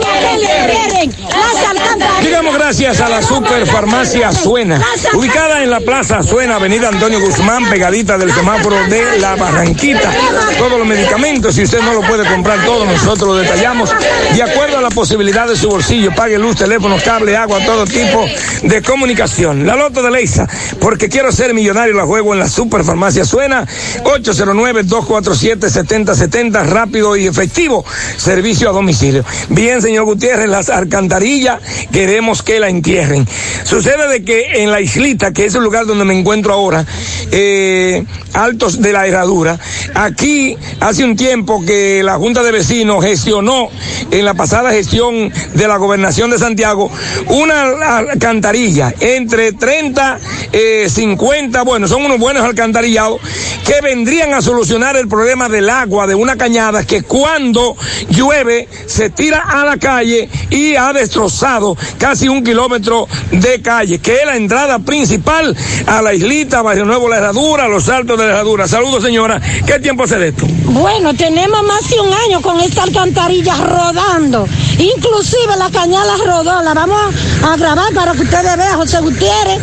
gracias a la Superfarmacia Suena, ubicada en la Plaza Suena, Avenida Antonio Guzmán, pegadita del semáforo de La Barranquita. Todos los medicamentos, si usted no lo puede comprar todo, nosotros lo detallamos de acuerdo a la posibilidad de su bolsillo. Pague luz, teléfono, cable, agua, todo tipo de comunicación. La loto de Leisa, porque quiero ser millonario, la juego en la Superfarmacia Suena, 809-247-7070, rápido y efectivo, servicio a domicilio. Bien, señor Gutiérrez, las alcantarillas queremos que la entierren. Sucede de que en la islita, que es el lugar donde me encuentro ahora, eh, altos de la herradura, aquí hace un tiempo que la Junta de Vecinos gestionó en la pasada gestión de la gobernación de Santiago una alcantarilla entre 30, eh, 50, bueno, son unos buenos alcantarillados que vendrían a solucionar el problema del agua de una cañada que cuando llueve se tira a la calle y ha destrozado casi un kilómetro de calle, que es la entrada principal a la islita, Barrio Nuevo, la Herradura, los Altos de la Herradura. Saludos, señora. ¿Qué tiempo hace de esto? Bueno, tenemos más de un año con esta alcantarilla rodando. Inclusive la cañada rodó. La vamos a grabar para que ustedes vean, José Gutiérrez,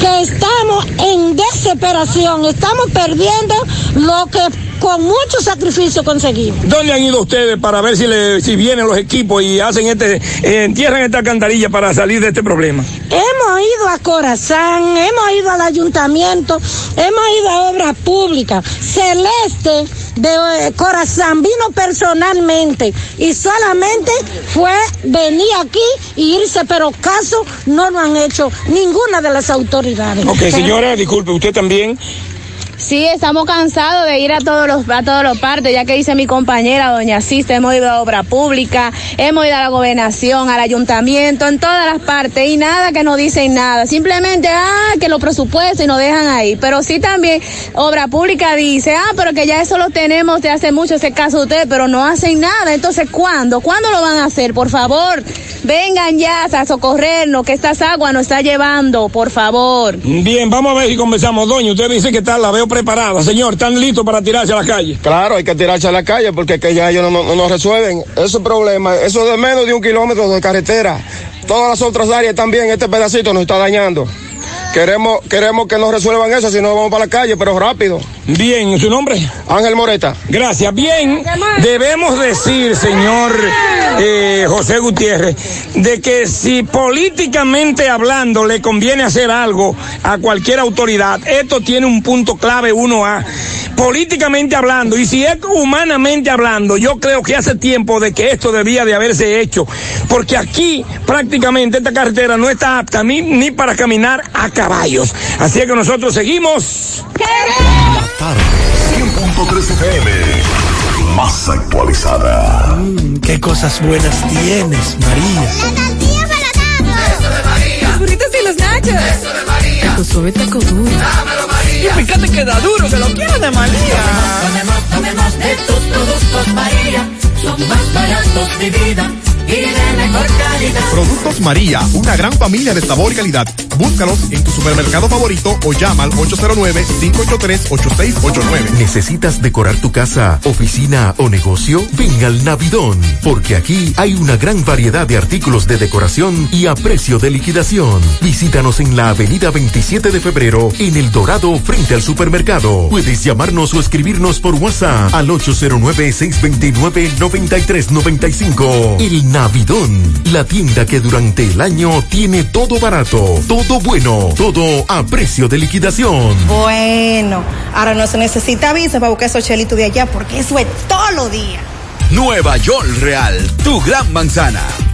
que estamos en desesperación. Estamos perdiendo lo que con mucho sacrificio conseguimos. ¿Dónde han ido ustedes para ver si, le, si vienen los equipos y hacen este, eh, entierran esta alcantarilla para salir de este problema? Hemos ido a Corazán, hemos ido al ayuntamiento, hemos ido a obras públicas. Celeste de eh, Corazán vino personalmente y solamente fue venir aquí y irse, pero caso no lo han hecho ninguna de las autoridades. Ok, señora, disculpe, usted también. Sí, estamos cansados de ir a todos los a todos los partes, ya que dice mi compañera doña Sista, hemos ido a obra pública, hemos ido a la gobernación, al ayuntamiento, en todas las partes y nada que no dicen nada, simplemente ah que los presupuestos y nos dejan ahí, pero sí también obra pública dice, ah, pero que ya eso lo tenemos de hace mucho ese caso de ustedes, pero no hacen nada, entonces ¿cuándo? ¿Cuándo lo van a hacer? Por favor, vengan ya a socorrernos que estas aguas nos está llevando, por favor. Bien, vamos a ver si conversamos, doña, usted dice que está, la veo preparada. Señor, ¿están listos para tirarse a la calle? Claro, hay que tirarse a la calle porque que ya ellos no, no, no resuelven esos problemas. Eso de menos de un kilómetro de carretera. Todas las otras áreas también, este pedacito nos está dañando. Queremos, queremos que nos resuelvan eso, si no vamos para la calle, pero rápido. Bien, ¿su nombre? Ángel Moreta. Gracias. Bien, debemos decir, señor eh, José Gutiérrez, de que si políticamente hablando le conviene hacer algo a cualquier autoridad, esto tiene un punto clave 1A. Políticamente hablando, y si es humanamente hablando, yo creo que hace tiempo de que esto debía de haberse hecho, porque aquí prácticamente esta carretera no está apta ni, ni para caminar a caballos. Así es que nosotros seguimos. Tarde, 100.3 FM. Más actualizada. Qué cosas buenas tienes, María. Eso de María. Los burritos y los nachos. Eso de María. Tu suave taco duro. Dámelo, María. Y fíjate que da duro, que lo quiero de María. Tomemos, tomemos de tus productos, María. Son más baratos de vida y de mejor calidad. Productos María, una gran familia de sabor y calidad. Búscalos en tu supermercado favorito o llama al 809-583-8689. ¿Necesitas decorar tu casa, oficina o negocio? Ven al Navidón, porque aquí hay una gran variedad de artículos de decoración y a precio de liquidación. Visítanos en la avenida 27 de febrero, en El Dorado, frente al supermercado. Puedes llamarnos o escribirnos por WhatsApp al 809-629-9395. El Navidón, la tienda que durante el año tiene todo barato, todo bueno, todo a precio de liquidación. Bueno, ahora no se necesita visa para buscar esos chelitos de allá porque eso es todos los días. Nueva York Real, tu gran manzana.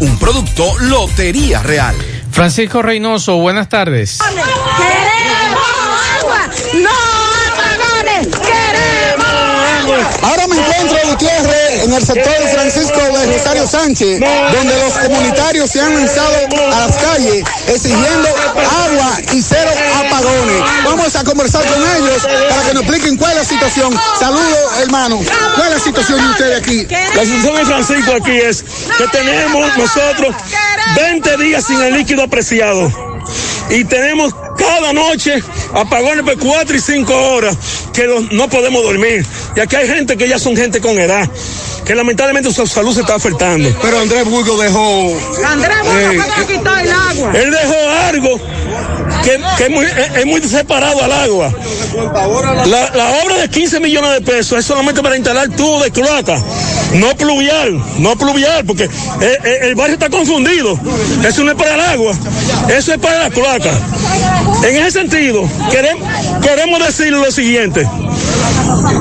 Un producto Lotería Real. Francisco Reynoso, buenas tardes. ¡Queremos agua! ¡No apagones! ¡Queremos agua! Ahora me encuentro, Gutiérrez, en el sector de Francisco de Rosario Sánchez, donde los comunitarios se han lanzado a las calles exigiendo agua y cero apagones. Vamos a conversar con ellos para que nos expliquen cuál es la situación. Saludos, hermano. ¿Cuál es la situación de ustedes aquí? La situación de Francisco aquí es que tenemos nosotros 20 días sin el líquido apreciado. Y tenemos cada noche apagones por 4 y 5 horas que los- no podemos dormir. Y aquí hay gente que ya son gente con edad, que lamentablemente su salud se está afectando. Pero Andrés Burgo dejó. Andrés Burgo fue que quitar el agua. Él dejó algo que, que es, muy, es- es muy separado al agua. La, la obra de 15 millones de pesos es solamente para instalar tubos de cloaca, no pluvial, no pluvial, porque eh, eh, el barrio está confundido. Eso no es para el agua, eso es para la cloaca. En ese sentido, queremos, queremos decirle lo siguiente.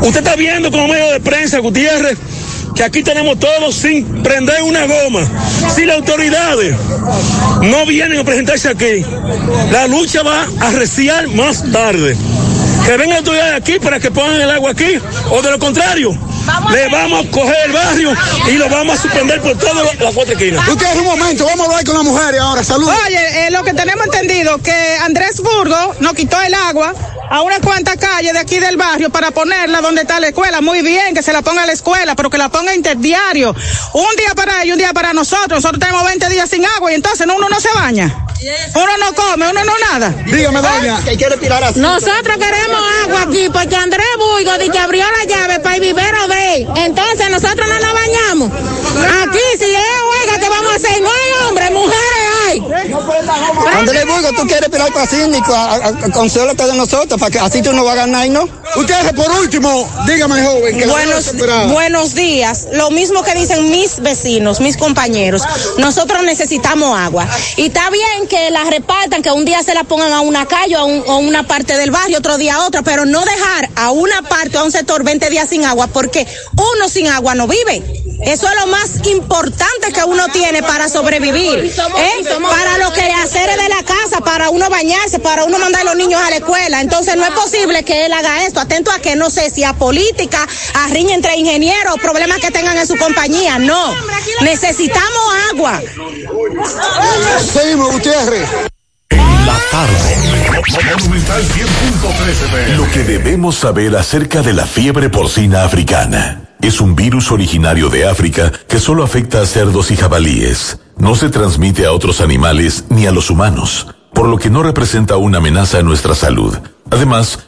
Usted está viendo como medio de prensa, Gutiérrez, que aquí tenemos todos sin prender una goma. Si las autoridades no vienen a presentarse aquí, la lucha va a reciar más tarde. Que vengan autoridades aquí para que pongan el agua aquí, o de lo contrario, le vamos a coger el barrio y lo vamos a suspender por todas las cuatro esquinas. Ustedes un momento, vamos a hablar con las mujeres ahora. Saludos. Oye, eh, lo que tenemos entendido que Andrés Burgo nos quitó el agua a unas cuantas calles de aquí del barrio para ponerla donde está la escuela. Muy bien, que se la ponga a la escuela, pero que la ponga interdiario. Un día para ellos, un día para nosotros. Nosotros tenemos 20 días sin agua y entonces no, uno no se baña. Uno no come, uno no nada. Dígame, doña. Que quiere tirar así. Nosotros queremos agua aquí porque Andrés Burgo dice que abrió la llave para el vivero de él. Entonces nosotros no nos bañamos. Aquí si es huelga que vamos a hacer, no hay hombres, mujeres hay. Andrés Burgo, tú quieres pilar para síndico, consúlate de nosotros, para que así tú no vas a ganar, ¿y ¿no? Ustedes, por último, dígame, joven, que Buenos, buenos días. Lo mismo que dicen mis vecinos, mis compañeros. Nosotros necesitamos agua. Y está bien que la repartan, que un día se la pongan a una calle o a, un- o a una parte del barrio, otro día a otra, pero no dejar a una parte o a un sector 20 días sin agua, porque uno sin agua no vive. Eso es lo más importante que uno tiene para sobrevivir. ¿eh? Para lo que hacer de la casa, para uno bañarse, para uno mandar a los niños a la escuela. Entonces no es posible que él haga esto. Atento a que no sé si a política, a riña entre ingenieros, problemas que tengan en su compañía. No. Necesitamos agua. Seguimos, En la tarde. Monumental 100.13 FM. Lo que debemos saber acerca de la fiebre porcina africana. Es un virus originario de África que solo afecta a cerdos y jabalíes. No se transmite a otros animales ni a los humanos, por lo que no representa una amenaza a nuestra salud. Además,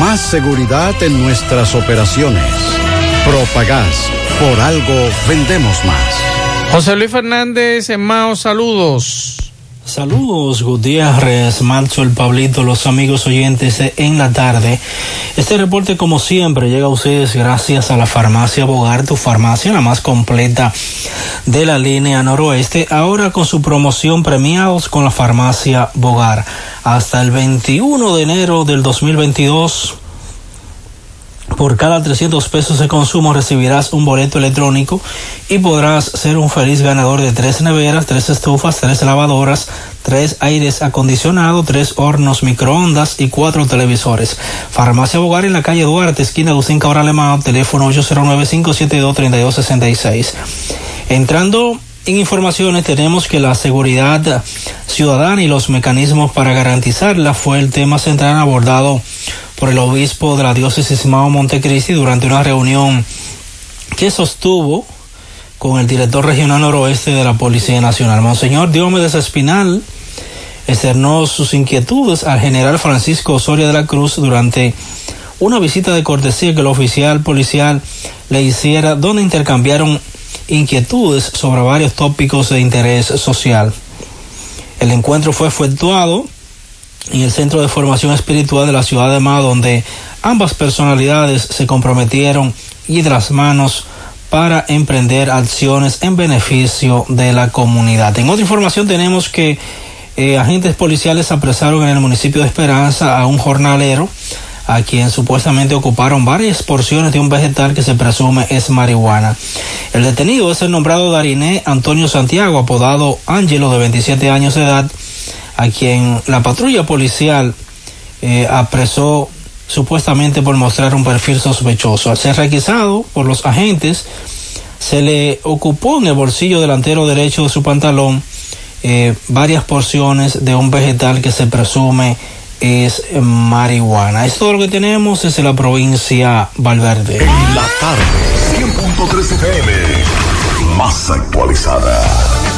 Más seguridad en nuestras operaciones. Propagás. Por algo vendemos más. José Luis Fernández, en Mao, saludos. Saludos, Gutiérrez, Marzo, el Pablito, los amigos oyentes en la tarde. Este reporte, como siempre, llega a ustedes gracias a la farmacia Bogar, tu farmacia, la más completa de la línea noroeste. Ahora con su promoción premiados con la farmacia Bogar. Hasta el 21 de enero del 2022. Por cada 300 pesos de consumo recibirás un boleto electrónico y podrás ser un feliz ganador de tres neveras, tres estufas, tres lavadoras, tres aires acondicionados, tres hornos microondas y cuatro televisores. Farmacia Bogar en la calle Duarte, esquina Lucín Cabral Alemán, teléfono 809-572-3266. Entrando en informaciones tenemos que la seguridad ciudadana y los mecanismos para garantizarla fue el tema central abordado por el obispo de la diócesis Mao Montecristi durante una reunión que sostuvo con el director regional noroeste de la Policía Nacional. Monseñor Diomedes Espinal externó sus inquietudes al general Francisco Osoria de la Cruz durante una visita de cortesía que el oficial policial le hiciera, donde intercambiaron inquietudes sobre varios tópicos de interés social. El encuentro fue efectuado en el Centro de Formación Espiritual de la ciudad de Ma, donde ambas personalidades se comprometieron y de las manos para emprender acciones en beneficio de la comunidad. En otra información tenemos que eh, agentes policiales apresaron en el municipio de Esperanza a un jornalero a quien supuestamente ocuparon varias porciones de un vegetal que se presume es marihuana. El detenido es el nombrado Dariné Antonio Santiago, apodado Ángelo, de 27 años de edad, a quien la patrulla policial eh, apresó supuestamente por mostrar un perfil sospechoso. Al ser requisado por los agentes, se le ocupó en el bolsillo delantero derecho de su pantalón eh, varias porciones de un vegetal que se presume es marihuana. Es todo lo que tenemos desde la provincia Valverde. En la tarde, 100.3 FM, más actualizada.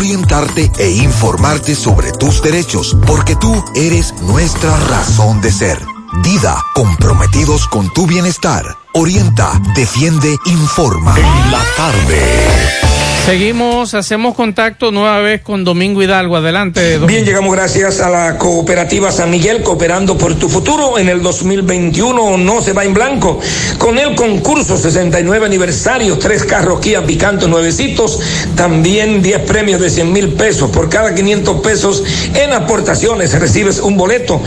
orientarte e informarte sobre tus derechos, porque tú eres nuestra razón de ser. Dida, comprometidos con tu bienestar. Orienta, defiende, informa. En la tarde. Seguimos, hacemos contacto nueva vez con Domingo Hidalgo. Adelante, Domingo. Bien, llegamos gracias a la cooperativa San Miguel, cooperando por tu futuro. En el 2021 no se va en blanco. Con el concurso 69 aniversario, tres carros Kia Picanto nuevecitos, también 10 premios de 100 mil pesos. Por cada 500 pesos en aportaciones recibes un boleto.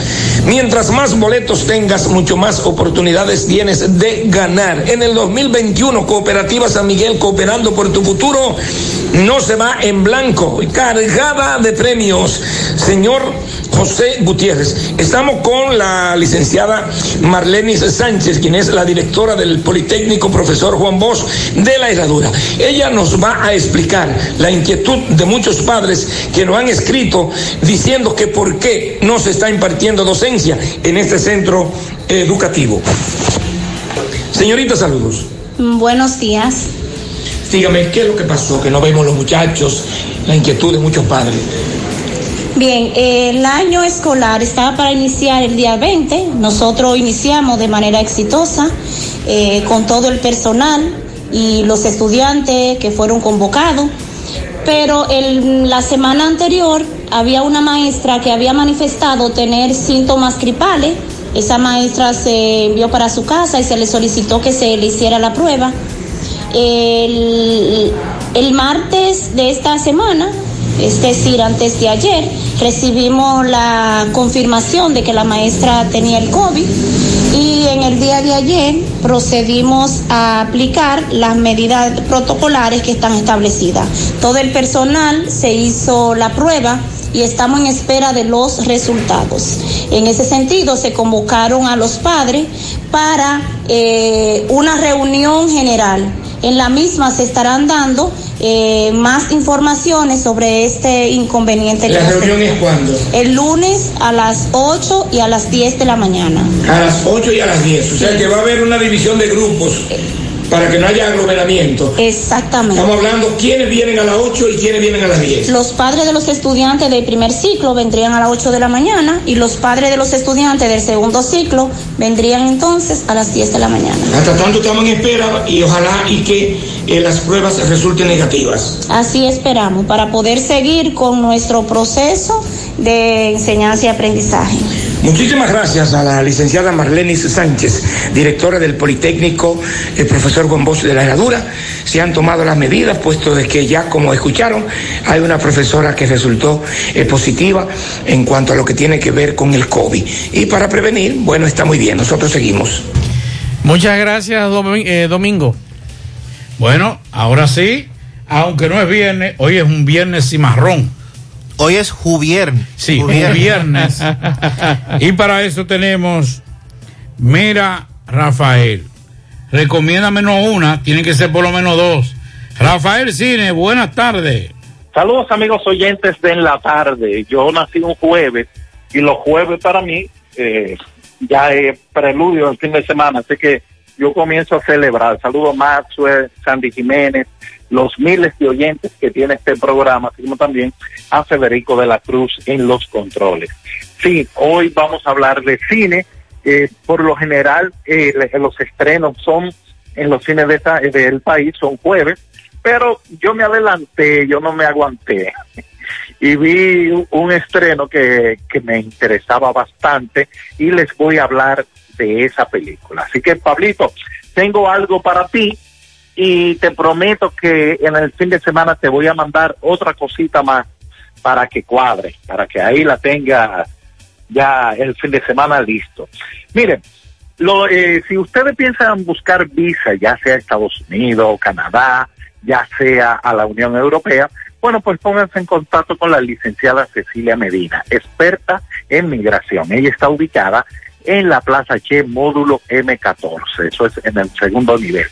Mientras más boletos tengas, mucho más oportunidades tienes de ganar. En el 2021, cooperativa San Miguel, cooperando por tu futuro no se va en blanco, cargada de premios. Señor José Gutiérrez, estamos con la licenciada Marlenis Sánchez, quien es la directora del Politécnico Profesor Juan Bosch de la Herradura. Ella nos va a explicar la inquietud de muchos padres que nos han escrito diciendo que por qué no se está impartiendo docencia en este centro educativo. Señorita, saludos. Buenos días. Dígame, ¿qué es lo que pasó? Que no vemos los muchachos, la inquietud de muchos padres. Bien, el año escolar estaba para iniciar el día 20. Nosotros iniciamos de manera exitosa eh, con todo el personal y los estudiantes que fueron convocados. Pero la semana anterior había una maestra que había manifestado tener síntomas gripales. Esa maestra se envió para su casa y se le solicitó que se le hiciera la prueba. El, martes de esta semana, es decir, antes de ayer, recibimos la confirmación de que la maestra tenía el COVID y en el día de ayer procedimos a aplicar las medidas protocolares que están establecidas. Todo el personal se hizo la prueba y estamos en espera de los resultados. En ese sentido, se convocaron a los padres para eh, una reunión general. En la misma se estarán dando eh, más informaciones sobre este inconveniente. ¿La reunión es cuándo? El lunes a las 8 y a las 10 de la mañana. A las 8 y a las 10. O sea que va a haber una división de grupos para que no haya aglomeramiento. Exactamente. Estamos hablando quiénes vienen a las 8 y quiénes vienen a las 10. Los padres de los estudiantes del primer ciclo vendrían a las 8 de la mañana y los padres de los estudiantes del segundo ciclo vendrían entonces a las 10 de la mañana. Hasta tanto estamos en espera y ojalá y que eh, las pruebas resulten negativas. Así esperamos, para poder seguir con nuestro proceso de enseñanza y aprendizaje. Muchísimas gracias a la licenciada Marlenis Sánchez, directora del Politécnico, el profesor Juan Bosch de la Herradura. Se han tomado las medidas, puesto de que ya, como escucharon, hay una profesora que resultó eh, positiva en cuanto a lo que tiene que ver con el COVID. Y para prevenir, bueno, está muy bien, nosotros seguimos. Muchas gracias, Domi- eh, Domingo. Bueno, ahora sí, aunque no es viernes, hoy es un viernes cimarrón. Hoy es Juviernes. Sí, Juviernes. viernes. y para eso tenemos, mira, Rafael, recomiéndame no una, tienen que ser por lo menos dos. Rafael Cine, buenas tardes. Saludos amigos oyentes de en la tarde. Yo nací un jueves y los jueves para mí eh, ya es preludio del fin de semana, así que yo comienzo a celebrar. Saludo a Maxwell, Sandy Jiménez, los miles de oyentes que tiene este programa, así como también a Federico de la Cruz en los controles. Sí, hoy vamos a hablar de cine. Por lo general, eh, los estrenos son en los cines de esta- del país, son jueves, pero yo me adelanté, yo no me aguanté *laughs* y vi un estreno que, que me interesaba bastante y les voy a hablar de esa película. Así que, Pablito, tengo algo para ti y te prometo que en el fin de semana te voy a mandar otra cosita más para que cuadre, para que ahí la tenga ya el fin de semana listo. Miren, lo, eh, si ustedes piensan buscar visa, ya sea a Estados Unidos Canadá, ya sea a la Unión Europea, bueno, pues pónganse en contacto con la licenciada Cecilia Medina, experta en migración. Ella está ubicada en la Plaza Che, módulo M14, eso es en el segundo nivel.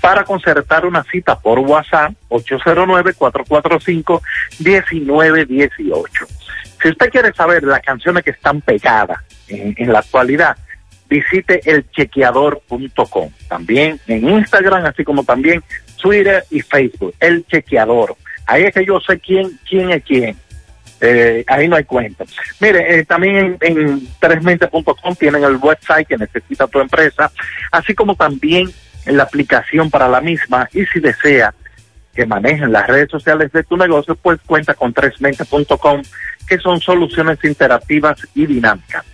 Para concertar una cita por WhatsApp, 809-445-1918. Si usted quiere saber las canciones que están pegadas en, la actualidad, visite elchequeador.com. También en Instagram, así como también Twitter y Facebook, El Chequeador. Ahí es que yo sé quién, quién es quién. Eh, ahí no hay cuenta. Mire, eh, también en, en tresmente.com tienen el website que necesita tu empresa, así como también en la aplicación para la misma. Y si desea que manejen las redes sociales de tu negocio, pues cuenta con tresmente.com, que son soluciones interactivas y dinámicas.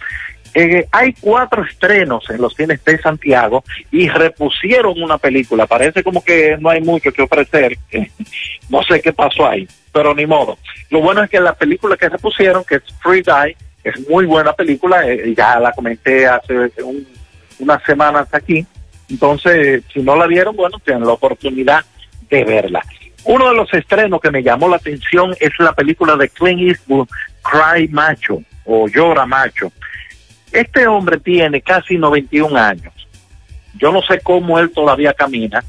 Eh, hay cuatro estrenos en los cines de Santiago y repusieron una película. Parece como que no hay mucho que ofrecer. *laughs* no sé qué pasó ahí, pero ni modo. Lo bueno es que la película que repusieron, que es Free Die, es muy buena película. eh, ya la comenté hace un- unas semanas aquí. Entonces, si no la vieron, bueno, tienen la oportunidad de verla. Uno de los estrenos que me llamó la atención es la película de Clint Eastwood, Cry Macho o Llora Macho. Este hombre tiene casi 91 años. Yo no sé cómo él todavía camina,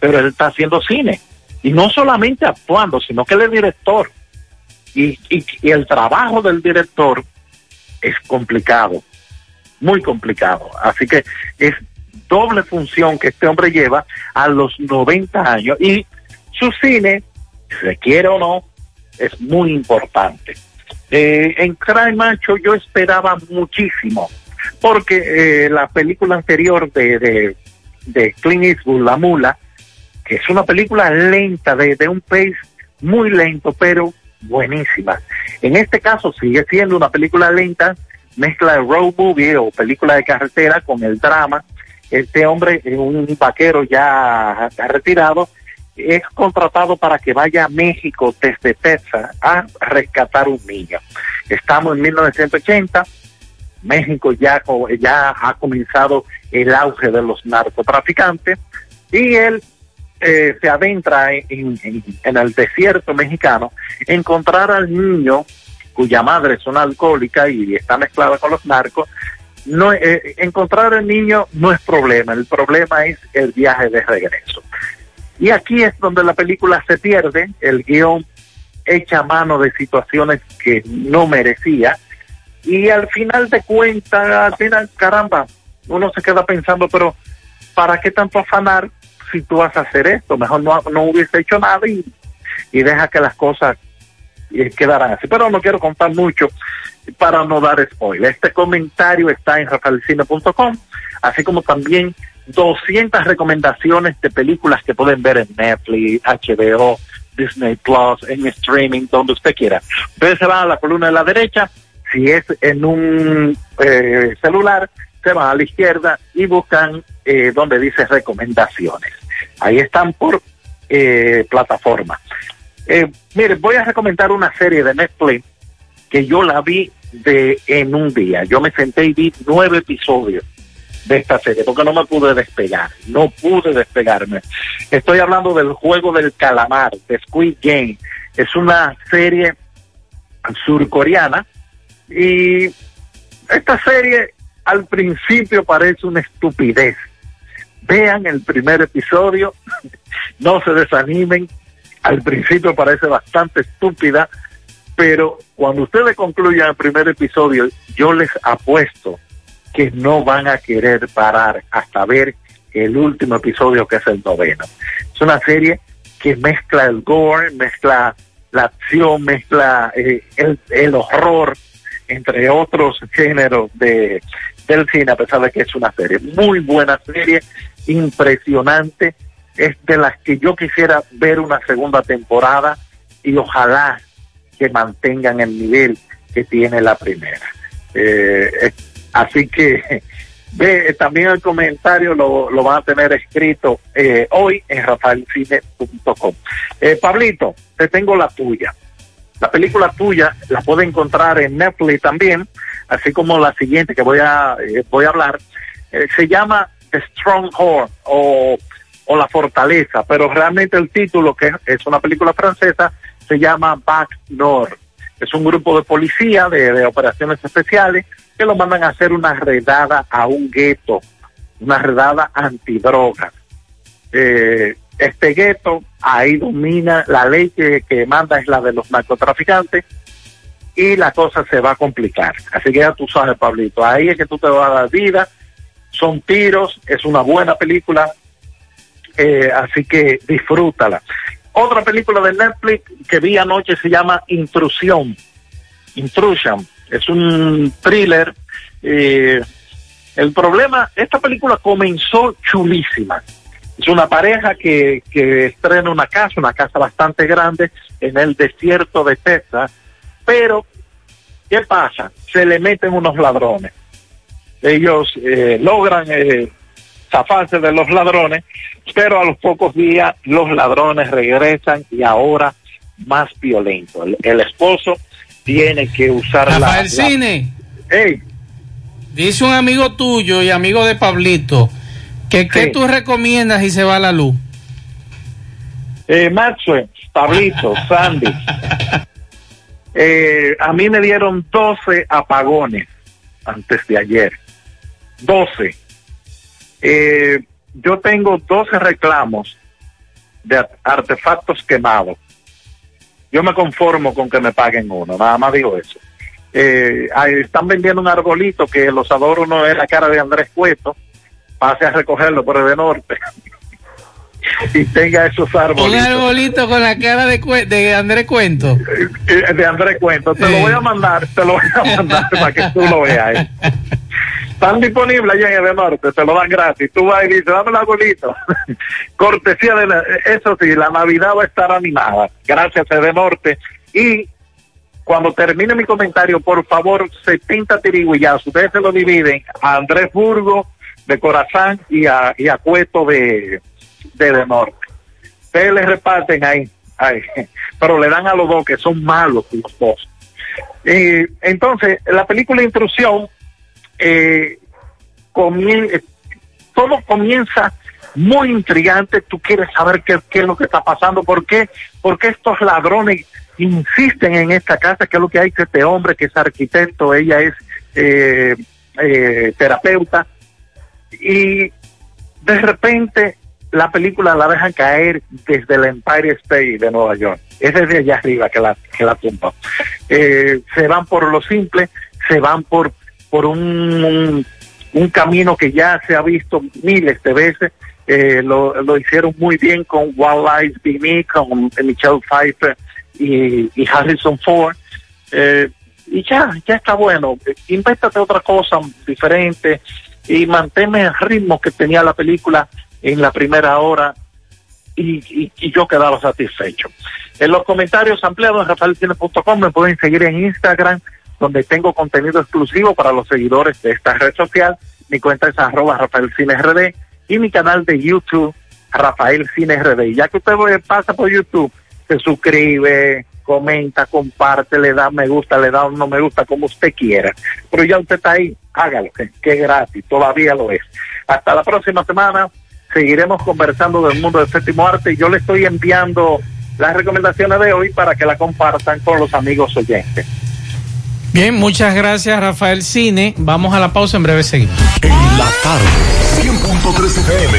pero él está haciendo cine. Y no solamente actuando, sino que él es director. Y, y- y el trabajo del director es complicado, muy complicado. Así que es doble función que este hombre lleva a los 90 años. Y su cine, se quiere o no, es muy importante. Eh, en Cry Macho yo esperaba muchísimo, porque eh, la película anterior de, de, de Clint Eastwood, La Mula, que es una película lenta, de, un pace muy lento, pero buenísima. En este caso sigue siendo una película lenta, mezcla de road movie o película de carretera con el drama. Este hombre, un vaquero ya retirado, es contratado para que vaya a México desde Texas a rescatar un niño. Estamos en 1980, México ya, ya ha comenzado el auge de los narcotraficantes y él eh, se adentra en, en- en el desierto mexicano, encontrar al niño cuya madre es una alcohólica y está mezclada con los narcos, no, eh, encontrar al niño no es problema, el problema es el viaje de regreso. Y aquí es donde la película se pierde, el guion echa mano de situaciones que no merecía y al final de cuentas, al final, caramba, uno se queda pensando, pero ¿para qué tanto afanar si tú vas a hacer esto? Mejor no, no hubiese hecho nada y, y deja que las cosas eh, quedaran así. Pero no quiero contar mucho para no dar spoiler. Este comentario está en rafaelcine.com, así como también 200 recomendaciones de películas que pueden ver en Netflix, HBO, Disney Plus, en streaming, donde usted quiera. Ustedes se van a la columna de la derecha, si es en un eh, celular, se van a la izquierda y buscan eh, donde dice recomendaciones. Ahí están por eh, plataforma. Eh, mire, voy a recomendar una serie de Netflix que yo la vi de en un día. Yo me senté y vi nueve episodios de esta serie porque no me pude despegar, no pude despegarme. Estoy hablando del juego del calamar, de Squid Game. Es una serie surcoreana y esta serie al principio parece una estupidez. Vean el primer episodio, *laughs* no se desanimen, al principio parece bastante estúpida, pero cuando ustedes concluyan el primer episodio, yo les apuesto que no van a querer parar hasta ver el último episodio que es el noveno. Es una serie que mezcla el gore, mezcla la acción, mezcla eh, el, el horror, entre otros géneros de, del cine, a pesar de que es una serie. Muy buena serie, impresionante, es de las que yo quisiera ver una segunda temporada y ojalá que mantengan el nivel que tiene la primera. Eh, eh, así que *laughs* ve, también el comentario lo, lo van a tener escrito eh, hoy en rafaelcine.com. Pablito, te tengo la tuya. La película tuya la puede encontrar en Netflix también, así como la siguiente que voy a eh, voy a hablar. Eh, se llama The Stronghold o, o La Fortaleza, pero realmente el título, que es una película francesa, se llama Back North. Es un grupo de policía de, operaciones especiales que lo mandan a hacer una redada a un gueto, una redada antidrogas. Eh, este gueto, ahí domina la ley que, que manda es la de los narcotraficantes y la cosa se va a complicar. Así que ya tú sabes, Pablito, ahí es que tú te vas a dar vida, son tiros, es una buena película, eh, así que disfrútala. Otra película de Netflix que vi anoche se llama Intrusión, Intrusion, es un thriller. eh, el problema, esta película comenzó chulísima. Es una pareja que, que estrena una casa, una casa bastante grande en el desierto de Texas, pero ¿qué pasa? Se le meten unos ladrones. Ellos eh, logran eh, zafarse de los ladrones, pero a los pocos días los ladrones regresan y ahora más violento. El, el esposo tiene que usar la- Rafael la... Cine. Dice un amigo tuyo y amigo de Pablito que qué tú recomiendas si se va la luz. Eh, Maxwell, Pablito, *laughs* Sandy. Eh, a mí me dieron 12 apagones antes de ayer. 12. Eh, yo tengo 12 reclamos de ar- artefactos quemados. Yo me conformo con que me paguen uno, nada más digo eso. Eh, están vendiendo un arbolito que los adornos no es la cara de Andrés Cueto. Pase a recogerlo por el de norte. *laughs* y tenga esos Un arbolitos. arbolito con la cara de, de Andrés Cuento. Eh, de Andrés Cuento. Te lo voy a mandar, te lo voy a mandar para que tú lo veas. eh. Están disponibles allá en el norte, te lo dan gratis. Tú vas y dices, dame el arbolito. *laughs* Cortesía de la- eso sí, la Navidad va a estar animada. Gracias, de norte. Y cuando termine mi comentario, por favor, 70 tirigüillazos. Ustedes se lo dividen a Andrés Burgo de Corazán y a, y a Cueto de, de, de Norte. Ustedes les reparten ahí, ahí, *laughs* pero le dan a los dos que son malos los dos. Entonces, la película Intrusión, eh, comien- eh, todo comienza muy intrigante, tú quieres saber qué, es lo que está pasando, por qué, por qué estos ladrones insisten en esta casa, qué es lo que hay que este hombre que es arquitecto, ella es eh, eh, terapeuta, y de repente la película la dejan caer desde el Empire State de Nueva York. Es desde allá arriba que la, que la tumba. Eh, se van por lo simple, se van por, por un, un, camino que ya se ha visto miles de veces. Eh, lo, lo hicieron muy bien con Wild Eyes Be Me, con Michelle Pfeiffer y, y Harrison Ford. Eh, y ya, ya está bueno. Invéntate otra cosa diferente y manténme el ritmo que tenía la película en la primera hora y, y, yo quedaba satisfecho. En los comentarios ampliados en rafaelcine.com me pueden seguir en Instagram, donde tengo contenido exclusivo para los seguidores de esta red social. Mi cuenta es arroba rafaelcinerd y mi canal de YouTube, Rafael Cine RD. Ya que usted pasa por YouTube, se suscribe, comenta, comparte, le da me gusta, le da un no me gusta, como usted quiera. Pero ya usted está ahí, hágalo, que es gratis, todavía lo es. Hasta la próxima semana seguiremos conversando del mundo del séptimo arte y yo le estoy enviando las recomendaciones de hoy para que la compartan con los amigos oyentes. Bien, muchas gracias Rafael Cine. Vamos a la pausa, en breve seguimos. En la tarde, 100.3 FM,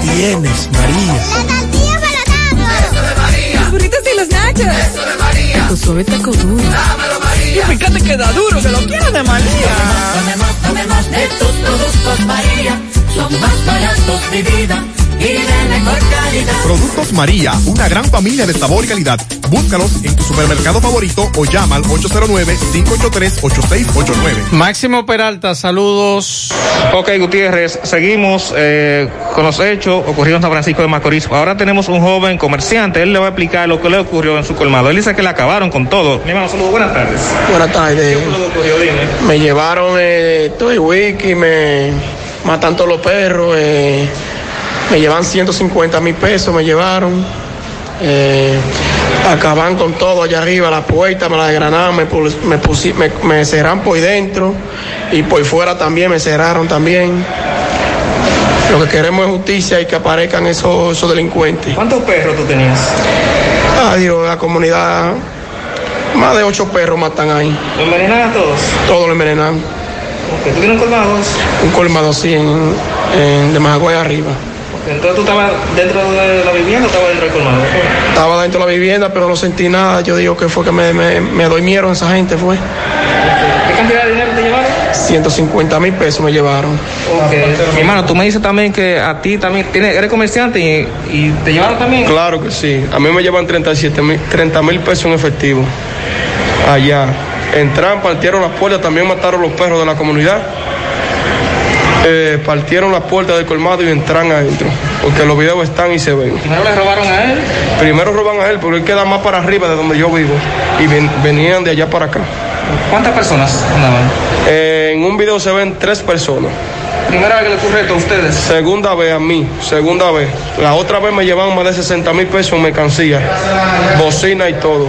tienes, María. La tortilla para Eso de María. Los burritos y los nachos. Eso de María. Tu suave taco duro. Dámelo, María. Y fíjate que da duro, que lo quiero de María. Tomemos, tomemos de tus productos, María. Son más baratos de vida y de mejor calidad. Productos María, una gran familia de sabor y calidad. Búscalos en tu supermercado favorito o llama al 809-583-8689. Máximo Peralta, saludos. Ok, Gutiérrez, seguimos eh, con los hechos ocurridos en San Francisco de Macorís. Ahora tenemos un joven comerciante, él le va a explicar lo que le ocurrió en su colmado. Él dice que le acabaron con todo. Mi hermano, saludos, buenas tardes. Buenas tardes. ¿Qué ocurrió? Dime. Me llevaron eh, todo el wiki, me matan todos los perros, eh, me llevan 150 mil pesos, me llevaron. Eh, acaban con todo allá arriba, la puerta me la desgranaron, me, me, pusi- me, me cerraron por dentro y por fuera también me cerraron también. Lo que queremos es justicia y que aparezcan esos, esos delincuentes. ¿Cuántos perros tú tenías? Adiós, la comunidad, más de ocho perros matan ahí. ¿Lo envenenan a todos? Todos lo envenenan. ¿Tú tienes un colmado? Un colmado así en, en de Mahagüey arriba. Entonces tú estabas dentro de la vivienda o estabas dentro del colmado? Estaba dentro de la vivienda, pero no sentí nada. Yo digo que fue que me, me, me durmieron esa gente, fue. ¿Qué cantidad de dinero te llevaron? 150 mil pesos me llevaron. Ok. Mi hermano, tú me dices también que a ti también tienes, eres comerciante y, y te llevaron también. Claro que sí. A mí me llevan 37 mil, 30 mil pesos en efectivo. Allá. Entraron, partieron las puertas, también mataron los perros de la comunidad. Eh, partieron las puertas del colmado y entran adentro. Porque los videos están y se ven. Primero le robaron a él. Primero roban a él porque él queda más para arriba de donde yo vivo. Y ven- venían de allá para acá. ¿Cuántas personas andaban? Eh, en un video se ven tres personas. Primera vez que le ocurre esto a ustedes. Segunda vez a mí, segunda vez. La otra vez me llevaron más de 60 mil pesos en mercancía, bocina y todo.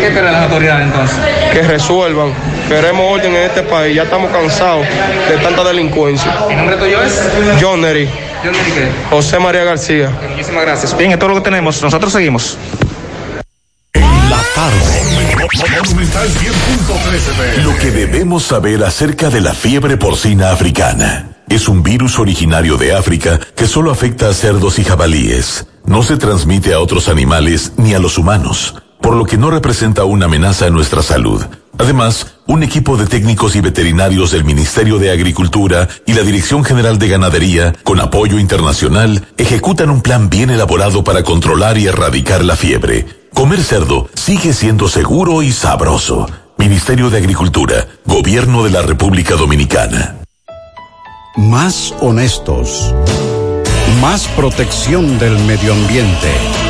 ¿Qué esperan las autoridades entonces? Que resuelvan. Queremos orden en este país. Ya estamos cansados de tanta delincuencia. ¿El nombre tuyo es? John no dije. José María García. Muchísimas gracias. Bien, esto es lo que tenemos. Nosotros seguimos. La tarde. Monumental 100.13 Lo que debemos saber acerca de la fiebre porcina africana. Es un virus originario de África que solo afecta a cerdos y jabalíes. No se transmite a otros animales ni a los humanos, por lo que no representa una amenaza a nuestra salud. Además, un equipo de técnicos y veterinarios del Ministerio de Agricultura y la Dirección General de Ganadería, con apoyo internacional, ejecutan un plan bien elaborado para controlar y erradicar la fiebre. Comer cerdo sigue siendo seguro y sabroso. Ministerio de Agricultura, Gobierno de la República Dominicana. Más honestos. Más protección del medio ambiente.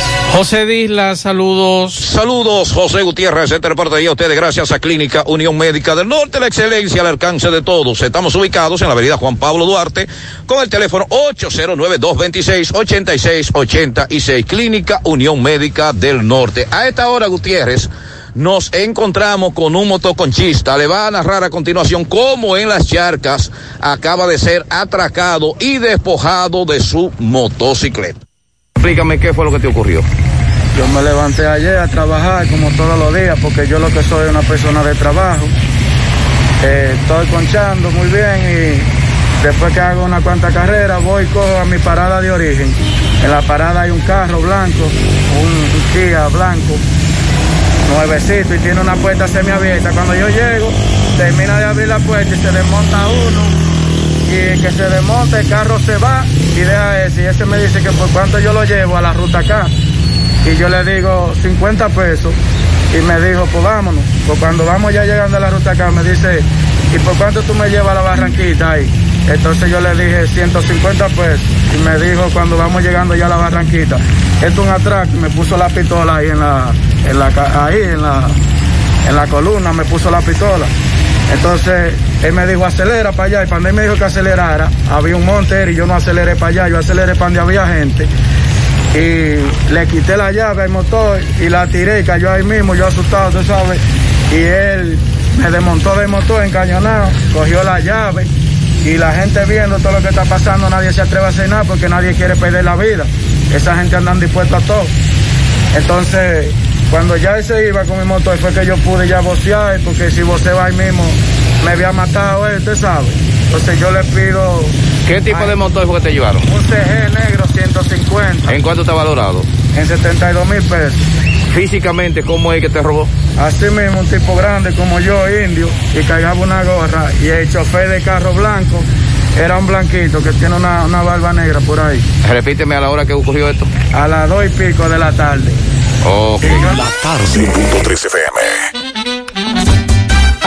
José Disla, saludos. Saludos, José Gutiérrez. Este reporte llega a ustedes gracias a Clínica Unión Médica del Norte, la excelencia al alcance de todos. Estamos ubicados en la avenida Juan Pablo Duarte con el teléfono 809-226-8686. Clínica Unión Médica del Norte. A esta hora, Gutiérrez, nos encontramos con un motoconchista. Le va a narrar a continuación cómo en las charcas acaba de ser atracado y despojado de su motocicleta. Explícame qué fue lo que te ocurrió. Yo me levanté ayer a trabajar como todos los días porque yo lo que soy es una persona de trabajo. Eh, estoy conchando muy bien y después que hago una cuanta carrera voy cojo a mi parada de origen. En la parada hay un carro blanco, un, un Kia blanco, nuevecito y tiene una puerta semiabierta. Cuando yo llego, termina de abrir la puerta y se desmonta uno y que se desmonte, el carro se va y deja ese. Y ese me dice que por cuánto yo lo llevo a la ruta acá. Y yo le digo 50 pesos. Y me dijo, pues vámonos. Pues cuando vamos ya llegando a la ruta acá, me dice, ¿y por cuánto tú me llevas a la barranquita ahí? Entonces yo le dije 150 pesos. Y me dijo, cuando vamos llegando ya a la barranquita, esto es un atraco. Me puso la pistola ahí en la, en la, ahí en la, en la columna, me puso la pistola. Entonces, él me dijo, acelera para allá. Y cuando él me dijo que acelerara, había un monte y yo no aceleré para allá, yo aceleré para donde había gente. Y le quité la llave al motor y la tiré y cayó ahí mismo, yo asustado, tú sabes. Y él me desmontó del motor encañonado, cogió la llave y la gente viendo todo lo que está pasando, nadie se atreve a hacer nada porque nadie quiere perder la vida. Esa gente andan dispuesta a todo. Entonces, cuando ya él se iba con mi motor fue que yo pude ya vocear, porque si voceaba ahí mismo me había matado él, usted sabe. Entonces yo le pido... ¿Qué tipo Ay, de motor fue que te llevaron? Un CG negro 150 ¿En cuánto está valorado? en 72 mil pesos. Físicamente, ¿cómo es que te robó? Así mismo, un tipo grande como yo, indio, y cargaba una gorra. Y el chofer de carro blanco era un blanquito que tiene una, una barba negra por ahí. Repíteme a la hora que ocurrió esto. A las dos y pico de la tarde. Ok. La tarde. 100.3 FM.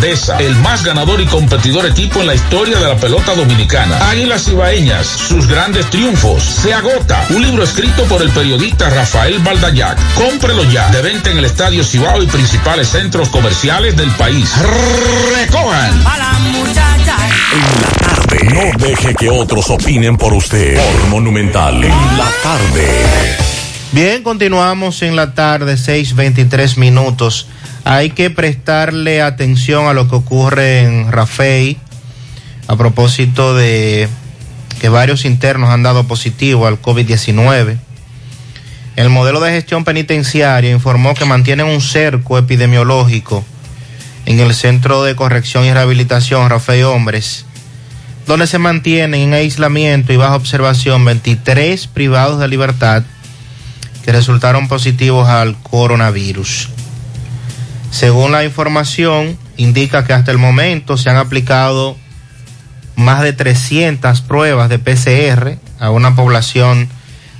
grandeza, el más ganador y competidor equipo en la historia de la pelota dominicana. Águilas Ibaeñas, sus grandes triunfos. Se agota. Un libro escrito por el periodista Rafael Baldayac. Cómprelo ya. De venta en el Estadio Cibao y principales centros comerciales del país. Recojan. En la tarde. No deje que otros opinen por usted. Por Monumental. En la tarde. Bien, continuamos en la tarde, 6:23 minutos. Hay que prestarle atención a lo que ocurre en Rafey a propósito de que varios internos han dado positivo al COVID-19. El modelo de gestión penitenciaria informó que mantienen un cerco epidemiológico en el Centro de Corrección y Rehabilitación Rafey Hombres, donde se mantienen en aislamiento y bajo observación 23 privados de libertad que resultaron positivos al coronavirus. Según la información, indica que hasta el momento se han aplicado más de 300 pruebas de PCR a una población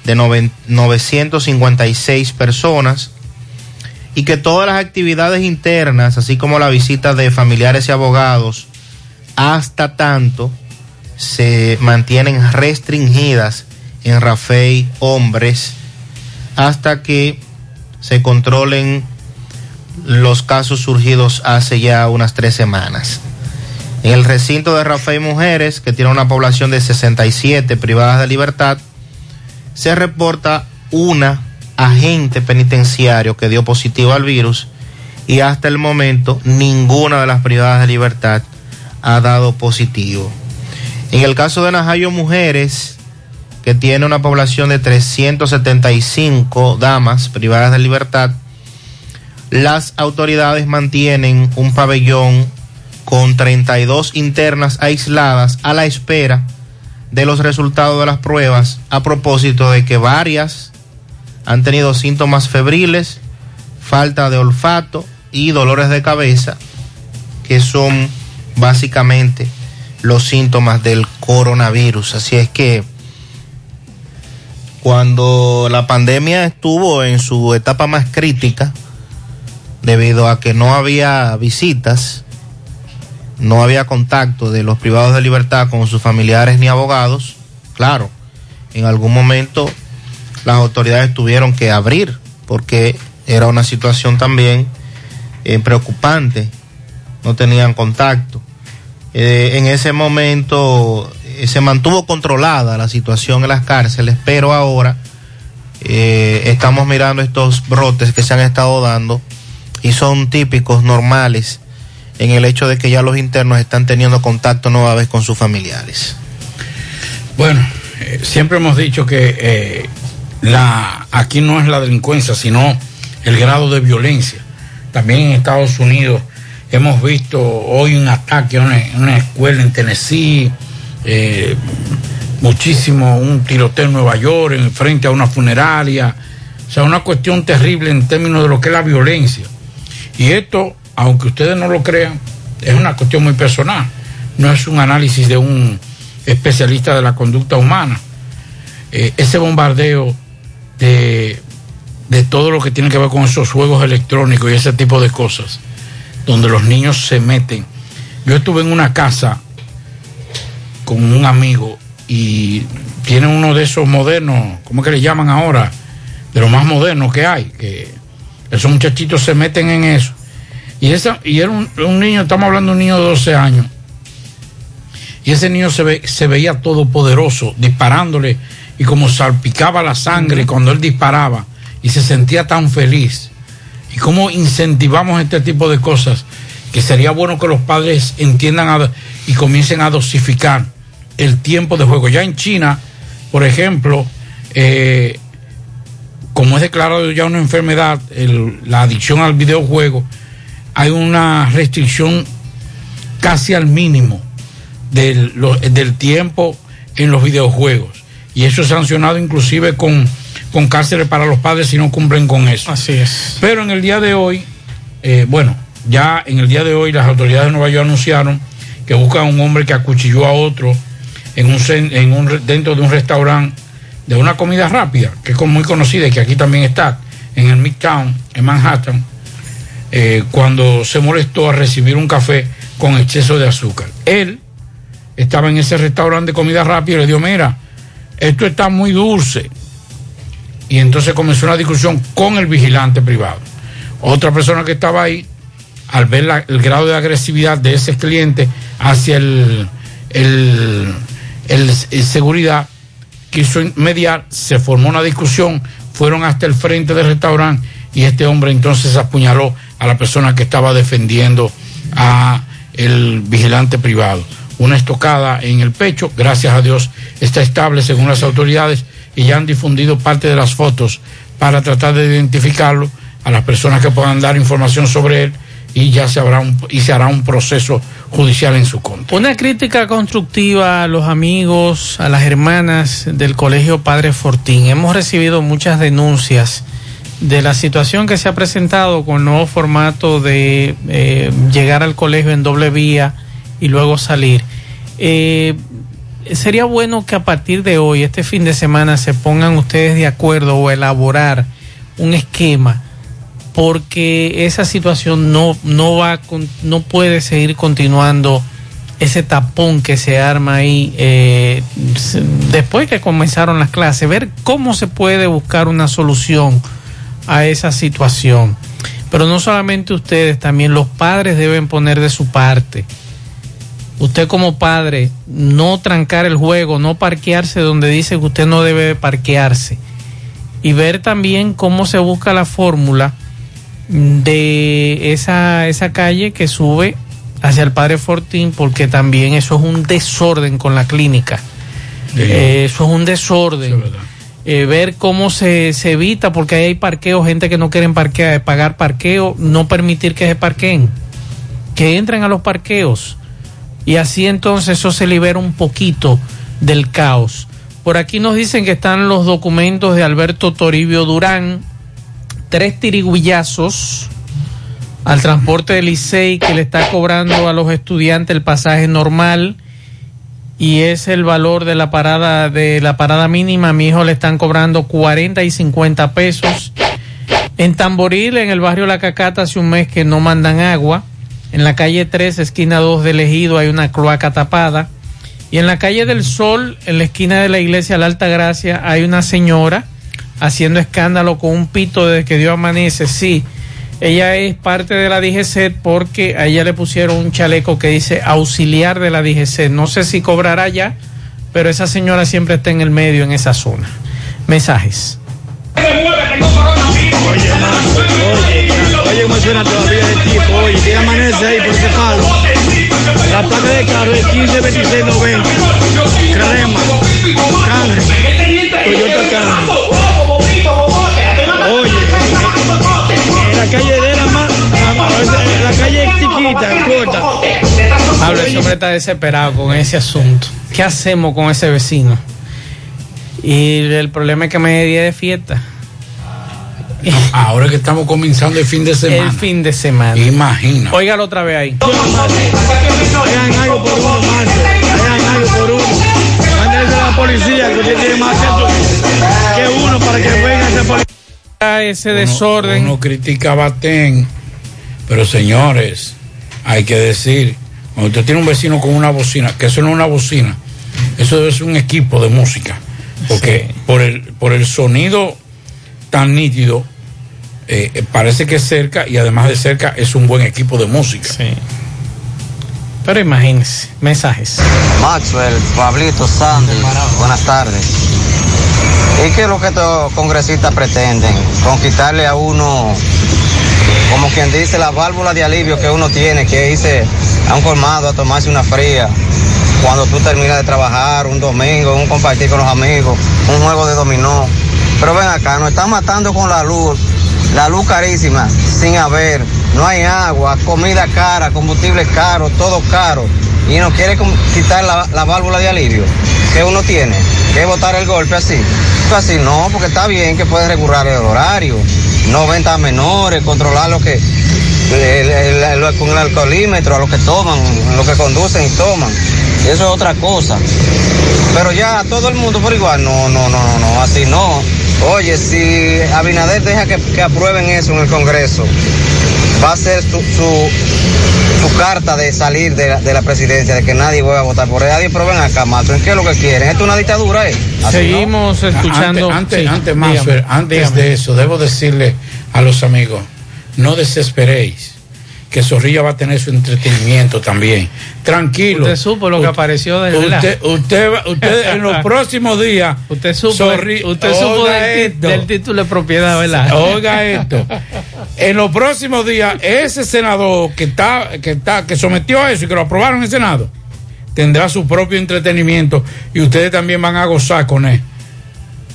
de noven- 956 personas y que todas las actividades internas, así como la visita de familiares y abogados, hasta tanto se mantienen restringidas en Rafey Hombres hasta que se controlen los casos surgidos hace ya unas tres semanas. En el recinto de Rafael Mujeres, que tiene una población de 67 privadas de libertad, se reporta una agente penitenciario que dio positivo al virus y hasta el momento ninguna de las privadas de libertad ha dado positivo. En el caso de Najayo Mujeres, que tiene una población de 375 damas privadas de libertad, las autoridades mantienen un pabellón con 32 internas aisladas a la espera de los resultados de las pruebas a propósito de que varias han tenido síntomas febriles, falta de olfato y dolores de cabeza, que son básicamente los síntomas del coronavirus. Así es que cuando la pandemia estuvo en su etapa más crítica, debido a que no había visitas, no había contacto de los privados de libertad con sus familiares ni abogados, claro, en algún momento las autoridades tuvieron que abrir porque era una situación también eh, preocupante, no tenían contacto. Eh, en ese momento eh, se mantuvo controlada la situación en las cárceles, pero ahora estamos mirando estos brotes que se han estado dando y son típicos, normales, en el hecho de que ya los internos están teniendo contacto nueva vez con sus familiares. Bueno, eh, siempre hemos dicho que eh, la, aquí no es la delincuencia, sino el grado de violencia. También en Estados Unidos hemos visto hoy un ataque a una, escuela en Tennessee, eh, muchísimo, un tiroteo en Nueva York, en frente a una funeraria. O sea, una cuestión terrible en términos de lo que es la violencia. Y esto, aunque ustedes no lo crean, es una cuestión muy personal, no es un análisis de un especialista de la conducta humana. Eh, ese bombardeo de, de todo lo que tiene que ver con esos juegos electrónicos y ese tipo de cosas, donde los niños se meten. Yo estuve en una casa con un amigo y tiene uno de esos modernos, ¿cómo que le llaman ahora? De los más modernos que hay, que esos muchachitos se meten en eso. Y, esa, y era un, un niño, estamos hablando de un niño de 12 años, y ese niño se, ve, se veía todopoderoso, disparándole, y como salpicaba la sangre cuando él disparaba, y se sentía tan feliz. Y cómo incentivamos este tipo de cosas, que sería bueno que los padres entiendan a- y comiencen a dosificar el tiempo de juego. Ya en China, por ejemplo, eh, como es declarado ya una enfermedad, el- la adicción al videojuego, hay una restricción casi al mínimo del, lo- del tiempo en los videojuegos. Y eso es sancionado inclusive con, con cárceles para los padres si no cumplen con eso. Así es. Pero en el día de hoy, eh, bueno, ya en el día de hoy las autoridades de Nueva York anunciaron que buscan a un hombre que acuchilló a otro en un, en un, dentro de un restaurante de una comida rápida, que es muy conocida y que aquí también está, en el Midtown, en Manhattan, eh, cuando se molestó a recibir un café con exceso de azúcar. Él estaba en ese restaurante de comida rápida y le dijo, mira, esto está muy dulce. Y entonces comenzó una discusión con el vigilante privado. Otra persona que estaba ahí, al ver el grado de agresividad de ese cliente hacia el, el- el seguridad, quiso mediar, se formó una discusión, fueron hasta el frente del restaurante y este hombre entonces apuñaló a la persona que estaba defendiendo a el vigilante privado. Una estocada en el pecho, gracias a Dios, está estable según las autoridades y ya han difundido parte de las fotos para tratar de identificarlo a las personas que puedan dar información sobre él y ya se habrá un, y se hará un proceso judicial en su contra. Una crítica constructiva a los amigos, a las hermanas del Colegio Padre Fortín. Hemos recibido muchas denuncias de la situación que se ha presentado con el nuevo formato de eh, llegar al colegio en doble vía y luego salir. Eh, sería bueno que a partir de hoy, este fin de semana, se pongan ustedes de acuerdo o elaborar un esquema porque esa situación no, no va no puede seguir continuando ese tapón que se arma ahí eh, después que comenzaron las clases, ver cómo se puede buscar una solución a esa situación. Pero no solamente ustedes, también los padres deben poner de su parte. Usted como padre, no trancar el juego, no parquearse donde dice que usted no debe parquearse. Y ver también cómo se busca la fórmula de esa, esa calle que sube hacia el Padre Fortín, porque también eso es un desorden con la clínica. Eh, eso es un desorden. Eh, ver cómo se, se evita, porque ahí hay parqueo, gente que no quieren parquear, pagar parqueo, no permitir que se parqueen, que entren a los parqueos. Y así entonces eso se libera un poquito del caos. Por aquí nos dicen que están los documentos de Alberto Toribio Durán, tres tiriguillazos al transporte del Licey que le está cobrando a los estudiantes el pasaje normal y es el valor de la parada de la parada mínima. A mi hijo le están cobrando 40 y 50 pesos. En Tamboril, en el barrio La Cacata, hace un mes que no mandan agua. En la calle 3, esquina 2 del Ejido, hay una cloaca tapada. Y en la calle del Sol, en la esquina de la iglesia La Alta Gracia, hay una señora haciendo escándalo con un pito desde que dio amanece. Sí, ella es parte de la DGC porque a ella le pusieron un chaleco que dice auxiliar de la DGC. No sé si cobrará ya, pero esa señora siempre está en el medio en esa zona. Mensajes. Oye, cómo suena todavía el tipo, oye, tiene amanece ahí por ese palo. La placa de carro es 152690. Crema, Camry, Toyota Camry. Oye, la calle de la más, la, la calle es chiquita, corta. Pablo, ese hombre está desesperado con ese asunto. ¿Qué hacemos con ese vecino? Y el problema es que me día de fiesta. Ahora que estamos comenzando el fin de semana. El fin de semana. Imagina. Óigalo otra vez ahí. Hagan algo por uno. Hagan algo por uno. A la policía que usted tiene más acento para que venga ese policía. Ese desorden. Uno critica a Batén, pero señores, hay que decir, cuando usted tiene un vecino con una bocina, que eso no es una bocina, eso es un equipo de música, porque por, el, por el sonido tan nítido, eh, eh, parece que es cerca y además de cerca es un buen equipo de música. Pero imagínense, mensajes. Maxwell, Pablito, Sandy, buenas tardes. ¿Y qué es lo que estos congresistas pretenden? Conquistarle a uno, como quien dice, la válvula de alivio que uno tiene, que irse a un colmado a tomarse una fría. Cuando tú terminas de trabajar, un domingo, un compartir con los amigos, un juego de dominó. Pero ven acá, nos están matando con la luz, la luz carísima, sin haber, no hay agua, comida cara, combustible caro, todo caro. Y nos quiere quitar la válvula de alivio que uno tiene, que es botar el golpe así. Pues así no, porque está bien que puede regular el horario, no ventas menores, controlar lo que, el- con el alcoholímetro, a los que toman, los que conducen y toman. Eso es otra cosa. Pero ya todo el mundo por igual, no, no, no, no, no, así no. Oye, si Abinader deja que, aprueben eso en el Congreso, va a ser su, su carta de salir de la, de la presidencia, de que nadie vuelva a votar por él. Nadie, pero ven acá, Mato, ¿en qué es lo que quieren? ¿Esto es una dictadura, eh? Así no. Seguimos escuchando. Antes, antes, sí, antes, dígame, Maxwell, antes dígame. de eso, debo decirle a los amigos, no desesperéis, que Zorrilla va a tener su entretenimiento también. Tranquilo. Usted supo lo que apareció de Usted, usted, va- usted *laughs* en los próximos días. Usted supo, Zorri- usted supo del, del título de propiedad, ¿verdad? *laughs* Oiga esto. En los próximos días, ese senador que está, que está, que sometió a eso y que lo aprobaron en el Senado, tendrá su propio entretenimiento y ustedes también van a gozar con él.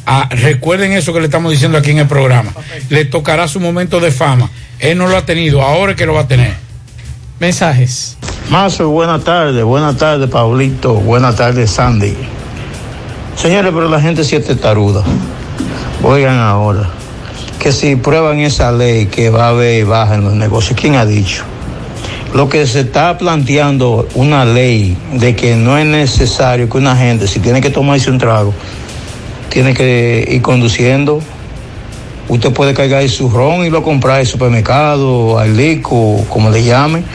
Ah, recuerden eso que le estamos diciendo aquí en el programa. Le tocará su momento de fama. Él no lo ha tenido, ahora es que lo va a tener. Mensajes. Mazo, buenas tardes, buenas tardes, Pablito, buenas tardes, Sandy. Señores, pero la gente sí está taruda. Oigan ahora, que si prueban esa ley que va a haber baja en los negocios, ¿quién ha dicho? Lo que se está planteando una ley de que no es necesario que una gente, si tiene que tomarse un trago, tiene que ir conduciendo. Usted puede cargar su ron y lo comprar al supermercado, al lico, como le llamen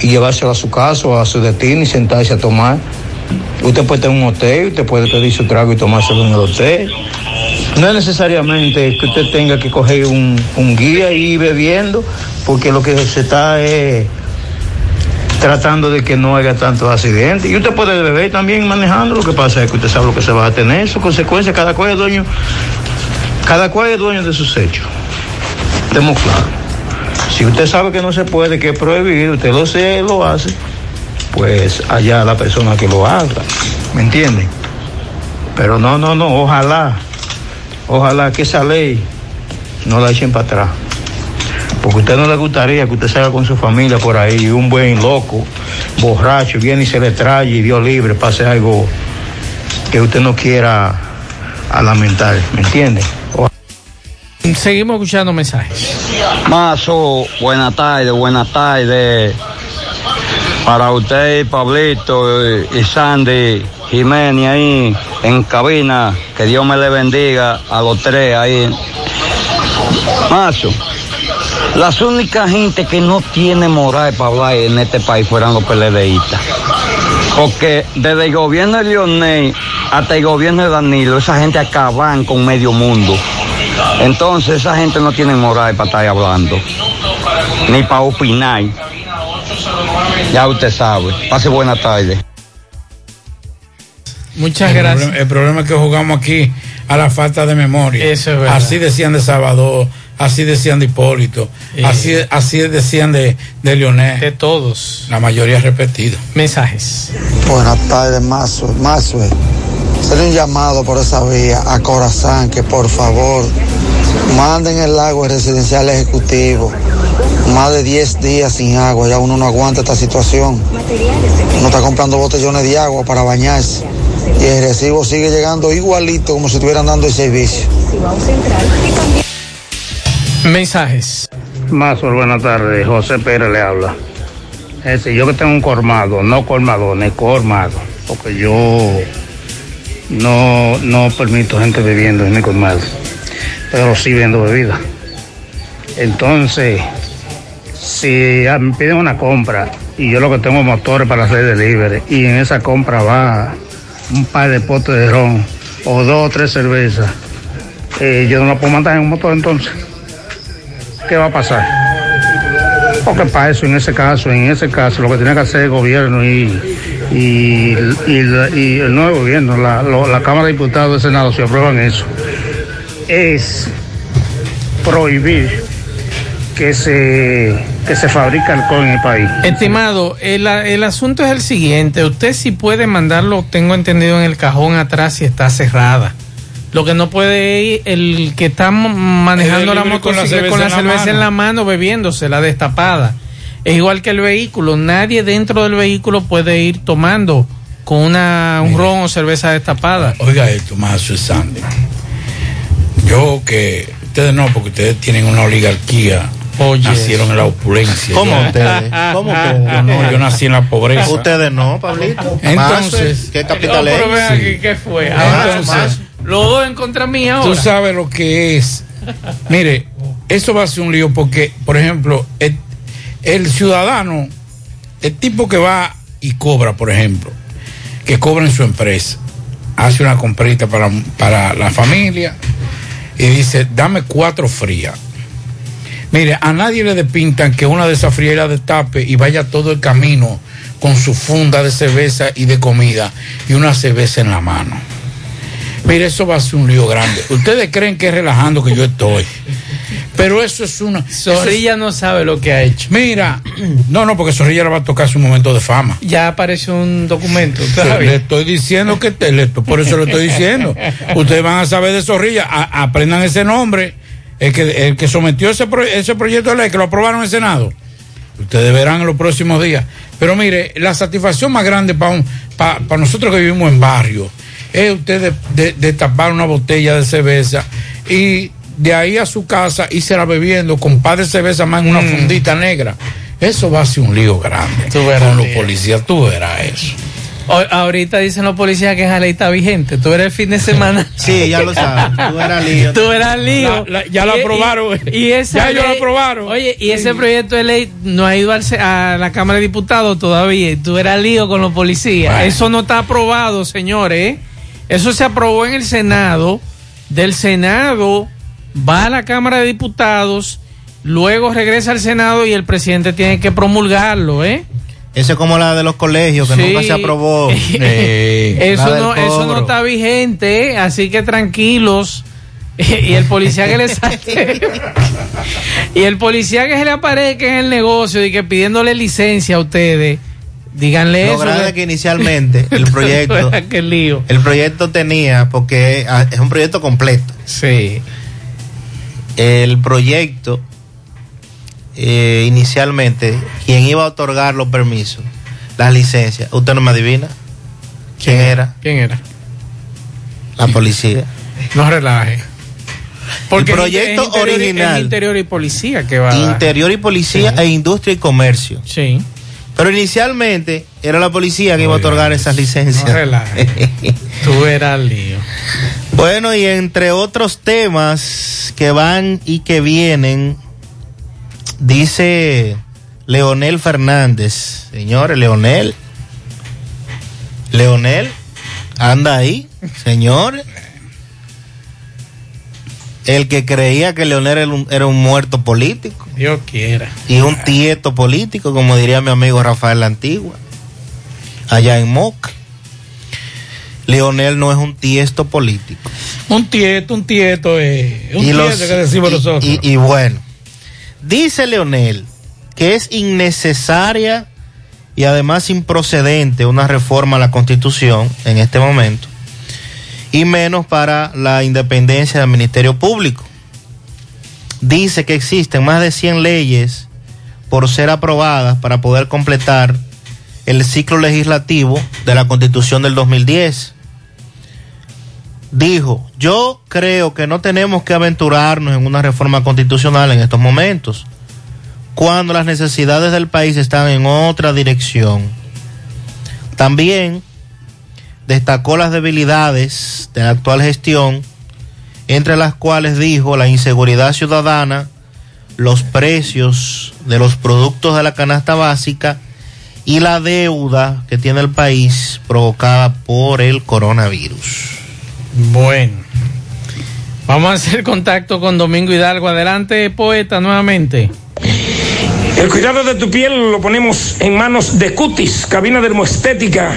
y llevárselo a su casa o a su destino y sentarse a tomar. Usted puede tener un hotel, usted puede pedir su trago y tomárselo en el hotel. No es necesariamente que usted tenga que coger un, guía y ir bebiendo, porque lo que se está es tratando de que no haya tantos accidentes. Y usted puede beber también manejando, lo que pasa es que usted sabe lo que se va a tener, sus consecuencias, cada es dueño, cada cual es dueño de sus hechos. Estemos claros. Si usted sabe que no se puede, que es prohibido, usted lo sé, lo hace, pues allá la persona que lo haga, ¿me entienden? Pero no, no, no, ojalá, ojalá que esa ley no la echen para atrás. Porque a usted no le gustaría que usted salga con su familia por ahí y un buen loco, borracho, viene y se le trae y Dios libre, pase algo que usted no quiera a lamentar, ¿me entiende? Seguimos escuchando mensajes. Mazo, buenas tardes, buenas tardes. Para usted, Pablito y y Sandy Jiménez ahí en cabina, que Dios me le bendiga a los tres ahí. Mazo, las únicas gente que no tiene moral para hablar en este país fueran los PLDistas. Porque desde el gobierno de Lionel hasta el gobierno de Danilo, esa gente acaban con medio mundo. Entonces esa gente no tiene moral para estar hablando, ni para opinar. Ya usted sabe. Pase buena tarde. Muchas El gracias. problema- el problema es que jugamos aquí a la falta de memoria. Eso es verdad. Así decían de Salvador, así decían de Hipólito, Eh. así, así decían de, de Leonel. De todos. La mayoría repetido. Mensajes. Buenas tardes, Mazo. Mazo, hacer un llamado por esa vía a Corazán que por favor manden el agua al residencial ejecutivo. Más de 10 días sin agua, ya uno no aguanta esta situación. Uno está comprando botellones de agua para bañarse y el recibo sigue llegando igualito como si estuvieran dando el servicio. Mensajes. Mazo, buenas tardes. José Pérez le habla. Ese, yo que tengo un colmado, no colmado, ni colmado, porque yo no, no permito gente bebiendo en mi colmado, pero sí vendo bebida. Entonces, si me piden una compra y yo lo que tengo es motores para hacer delivery y en esa compra va un par de potes de ron o dos o tres cervezas, eh, yo no lo puedo mandar en un motor entonces. ¿Qué va a pasar? Porque para eso, en ese caso, en ese caso, lo que tiene que hacer el gobierno y, y, y la- y el nuevo gobierno, la, lo- la Cámara de Diputados del Senado, si aprueban eso, es prohibir que se, que se fabrica alcohol en el país. Estimado, el, el asunto es el siguiente. Usted sí puede mandarlo, tengo entendido, en el cajón atrás si está cerrada. Lo que no puede ir el que está manejando El la con motocicleta con la cerveza en la cerveza en la mano bebiéndose la destapada. Es igual que el vehículo. Nadie dentro del vehículo puede ir tomando con una, un ron o cerveza destapada. Oiga esto, más Sandy. Yo que ustedes no, porque ustedes tienen una oligarquía. Nacieron en la opulencia. ¿Cómo Yo- ustedes? *laughs* ¿Cómo ustedes? Yo no, yo nací en la pobreza. Ustedes no, Pablito. Entonces, ¿qué capital No, es? ¿qué fue? Ahora, Entonces, los dos en contra mía Tú ahora. sabes lo que es. Mire, eso va a ser un lío porque, por ejemplo, el, el ciudadano, el tipo que va y cobra, por ejemplo, que cobra en su empresa, hace una comprita para, para la familia y dice, dame cuatro frías. Mire, a nadie le despintan que una de esas la destape y vaya todo el camino con su funda de cerveza y de comida y una cerveza en la mano. Mire, eso va a ser un lío grande. Ustedes creen que es relajando que yo estoy. Pero eso es una. Zorrilla no sabe lo que ha hecho. Mira, no, no, porque Zorrilla le va a tocar su momento de fama. Ya apareció un documento. ¿usted Le estoy diciendo que te- le- por eso lo estoy diciendo. Ustedes van a saber de Zorrilla, a- aprendan ese nombre. El que, el que sometió ese, pro- ese proyecto de ley, que lo aprobaron en el Senado. Ustedes verán en los próximos días. Pero mire, la satisfacción más grande para nosotros que vivimos en barrio es usted de, de- de tapar una botella de cerveza y de ahí a su casa y será bebiendo con par de cerveza más en una fundita negra. Eso va a ser un lío grande. con los policías, tú verás eso. O- ahorita dicen los policías que esa ley está vigente. Tú eres el fin de semana. *laughs* Sí, ya lo sabes. Tú eras lío. Tú eras lío. La- la- ya Y- aprobaron. Y, *laughs* y esa Ya ellos ley- aprobaron. Oye, y ese proyecto de ley no ha ido al se- a la Cámara de Diputados todavía. Tú eras lío con los policías. Bueno. Eso no está aprobado, señores. Eso se aprobó en el Senado. Del Senado va a la Cámara de Diputados. Luego regresa al Senado y el presidente tiene que promulgarlo, ¿eh? Eso es como la de los colegios, que Sí. nunca se aprobó. *laughs* Eso no, eso no está vigente, así que tranquilos. *laughs* y el policía que le *laughs* y el policía que se le aparezca en el negocio y que pidiéndole licencia a ustedes, díganle Lo eso. grande es que inicialmente el *laughs* *laughs* proyecto, Qué lío. el proyecto tenía, porque es un proyecto completo. Sí. El proyecto, eh, inicialmente, quien iba a otorgar los permisos, las licencias, ¿usted no me adivina? ¿Quién era? ¿Quién era? La policía. No relaje. Porque el proyecto es interior y- original. es interior y policía que va a. Interior y policía e industria y comercio. Sí. Pero inicialmente era la policía que iba a otorgar esas licencias. No. *laughs* Tú eras lío. Bueno, y entre otros temas que van y que vienen, dice Leonel Fernández. Señores, Leonel. Leonel, anda ahí, señores. El que creía que Leonel era un, era un muerto político Dios quiera. y un tieto político, como diría mi amigo Rafael La Antigua, allá en Moca. Leonel no es un tiesto político. Un tieto, un tieto, eh, un Y tieto los- que decimos y- nosotros. Y, y bueno, dice Leonel que es innecesaria y además improcedente una reforma a la constitución en este momento, y menos para la independencia del Ministerio Público. Dice que existen más de 100 leyes por ser aprobadas para poder completar el ciclo legislativo de la constitución del 2010. dijo, yo creo que no tenemos que aventurarnos en una reforma constitucional en estos momentos, cuando las necesidades del país están en otra dirección. También destacó las debilidades de la actual gestión, entre las cuales dijo la inseguridad ciudadana, los precios de los productos de la canasta básica y la deuda que tiene el país provocada por el coronavirus. Bueno, vamos a hacer contacto con Domingo Hidalgo. Adelante, poeta, nuevamente. El cuidado de tu piel lo ponemos en manos de Cutis, cabina dermoestética.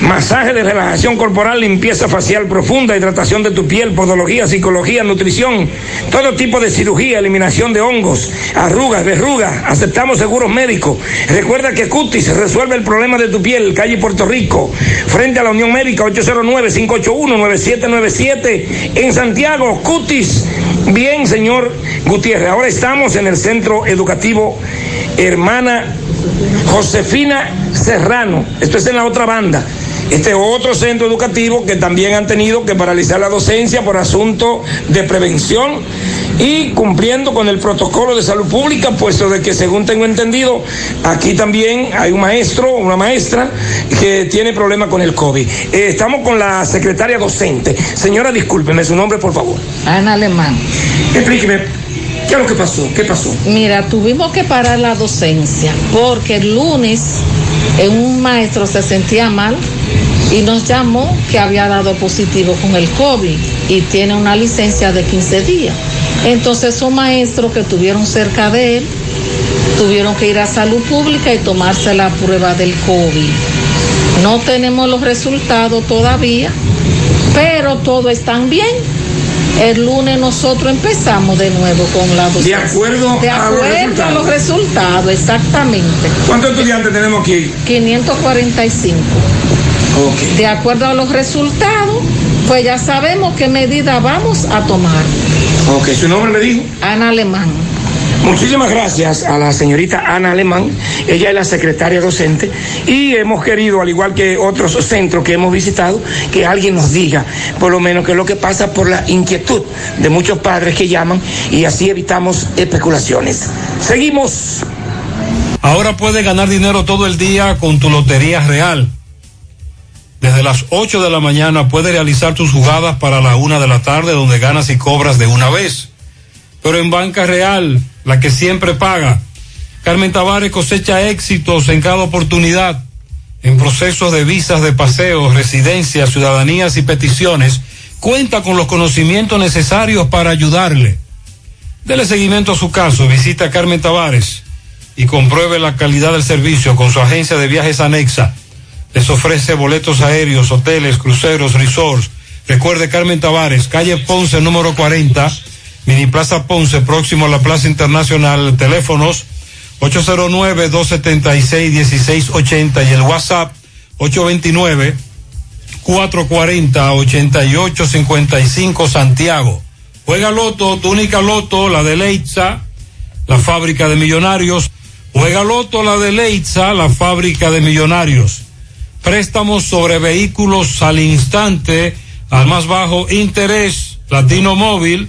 Masaje de relajación corporal, limpieza facial profunda, hidratación de tu piel, podología, psicología, nutrición, todo tipo de cirugía, eliminación de hongos, arrugas, verrugas. Aceptamos seguros médicos. Recuerda que Cutis resuelve el problema de tu piel, calle Puerto Rico, frente a la Unión Médica 809-581-9797 en Santiago. Cutis. Bien, señor Gutiérrez. Ahora estamos en el Centro Educativo Hermana Josefina Serrano. Esto es en la otra banda. Este otro centro educativo que también han tenido que paralizar la docencia por asunto de prevención y cumpliendo con el protocolo de salud pública, puesto de que según tengo entendido, aquí también hay un maestro, una maestra que tiene problema con el COVID. Eh, estamos con la secretaria docente. Señora, discúlpeme su nombre, por favor. Ana Alemán. Explíqueme, ¿qué es lo que pasó? ¿Qué pasó? Mira, tuvimos que parar la docencia porque el lunes un maestro se sentía mal y nos llamó que había dado positivo con el COVID y tiene una licencia de 15 días. Entonces esos maestros que estuvieron cerca de él tuvieron que ir a salud pública y tomarse la prueba del COVID. No tenemos los resultados todavía, pero todo está bien. El lunes nosotros empezamos de nuevo con la docencia. De acuerdo de a los acuerdo a resultados. los resultados, exactamente. ¿Cuántos estudiantes tenemos aquí? 545. De acuerdo a los resultados, pues ya sabemos qué medida vamos a tomar. Ok, ¿su nombre me dijo? Ana Alemán. Muchísimas gracias a la señorita Ana Alemán, ella es la secretaria docente y hemos querido, al igual que otros centros que hemos visitado, que alguien nos diga por lo menos qué es lo que pasa por la inquietud de muchos padres que llaman y así evitamos especulaciones. Seguimos. Ahora puedes ganar dinero todo el día con tu Lotería Real. Desde las 8 de la mañana puedes realizar tus jugadas para la una de la tarde donde ganas y cobras de una vez. Pero en Banca Real, la que siempre paga, Carmen Tavares cosecha éxitos en cada oportunidad en procesos de visas de paseo, residencias, ciudadanías y peticiones. Cuenta con los conocimientos necesarios para ayudarle. Dele seguimiento a su caso, visita a Carmen Tavares y compruebe la calidad del servicio con su agencia de viajes anexa. Les ofrece boletos aéreos, hoteles, cruceros, resorts. Recuerde Carmen Tavares, calle Ponce número 40, Mini Plaza Ponce, próximo a la Plaza Internacional. Teléfonos 809-276-1680 y el WhatsApp 829-440-8855 Santiago. Juega Loto, tu única Loto, la de Leitza, la fábrica de millonarios. Juega Loto, la de Leitza, la fábrica de millonarios. Préstamos sobre vehículos al instante, al más bajo interés, Latino Móvil,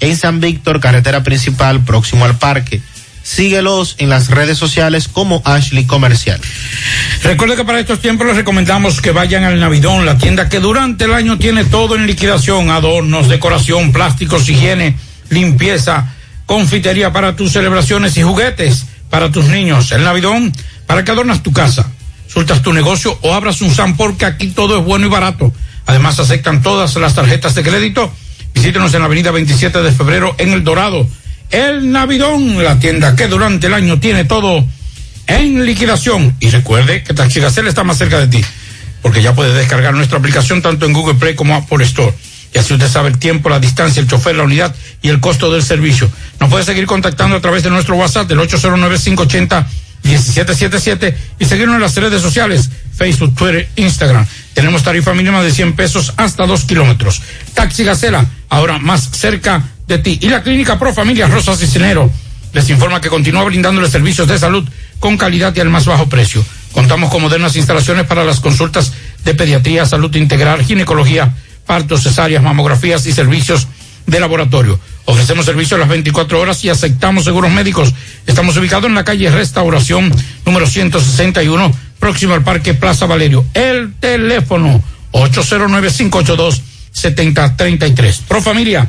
En San Víctor, carretera principal, próximo al parque. Síguelos en las redes sociales como Ashley Comercial. Recuerde que para estos tiempos les recomendamos que vayan al Navidón, la tienda que durante el año tiene todo en liquidación, adornos, decoración, plásticos, higiene limpieza, confitería para tus celebraciones y juguetes para tus niños. El Navidón para que adornas tu casa, sultas tu negocio o abras un SAM porque aquí todo es bueno y barato. Además aceptan todas las tarjetas de crédito. Visítenos en la avenida 27 de febrero en El Dorado. El Navidón, la tienda que durante el año tiene todo en liquidación. Y recuerde que Taxi Gacela está más cerca de ti, porque ya puedes descargar nuestra aplicación tanto en Google Play como Apple Store. Y así usted sabe el tiempo, la distancia, el chofer, la unidad y el costo del servicio. Nos puede seguir contactando a través de nuestro WhatsApp del 809-580-1777 y seguirnos en las redes sociales, Facebook, Twitter, Instagram. Tenemos tarifa mínima de 100 pesos hasta 2 kilómetros. Taxi Gacela, ahora más cerca de ti. Y la Clínica Pro Familia Rosa Cicinero les informa que continúa brindándoles servicios de salud con calidad y al más bajo precio. Contamos con modernas instalaciones para las consultas de pediatría, salud integral, ginecología, partos, cesáreas, mamografías y servicios de laboratorio. Ofrecemos servicios las 24 horas y aceptamos seguros médicos. Estamos ubicados en la calle Restauración número 161, próximo al Parque Plaza Valerio. El teléfono 809-582-7033. Pro Familia,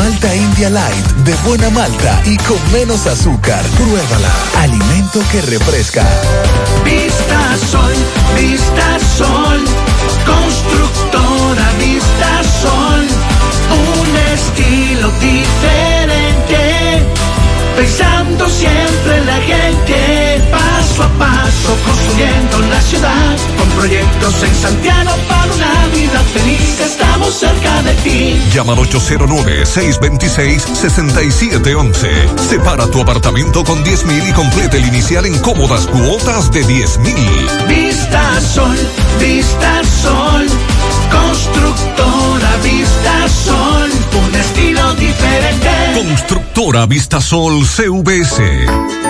Malta India Light de buena malta y con menos azúcar. Pruébala. Alimento que refresca. Vista Sol, Vista Sol, constructora Vista Sol, un estilo diferente, pensando siempre en la gente, paso a paso construyendo la ciudad, con proyectos en Santiago para una vida feliz, estamos cerca de ti. Llama al 809-626-6711. Separa tu apartamento con 10 mil y complete el inicial en cómodas cuotas de 10 mil. Vista Sol, Vista Sol, constructora Vista Sol, un estilo diferente. Constructora Vistasol CVS.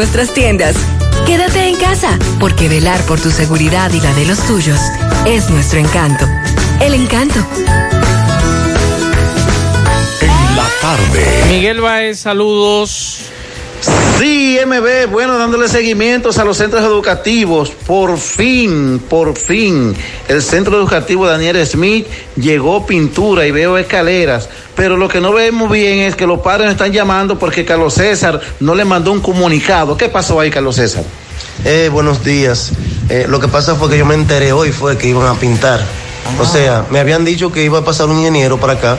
nuestras tiendas. Quédate en casa, porque velar por tu seguridad y la de los tuyos es nuestro encanto. El encanto. La tarde. Miguel Baez, saludos. Sí, MB, bueno, dándole seguimientos a los centros educativos. Por fin, por fin, el centro educativo Daniel Smith llegó pintura y veo escaleras. Pero lo que no vemos bien es que los padres nos están llamando porque Carlos César no le mandó un comunicado. ¿Qué pasó ahí, Carlos César? Eh, buenos días. Eh, lo que pasa fue que yo me enteré hoy fue que iban a pintar. O sea, me habían dicho que iba a pasar un ingeniero para acá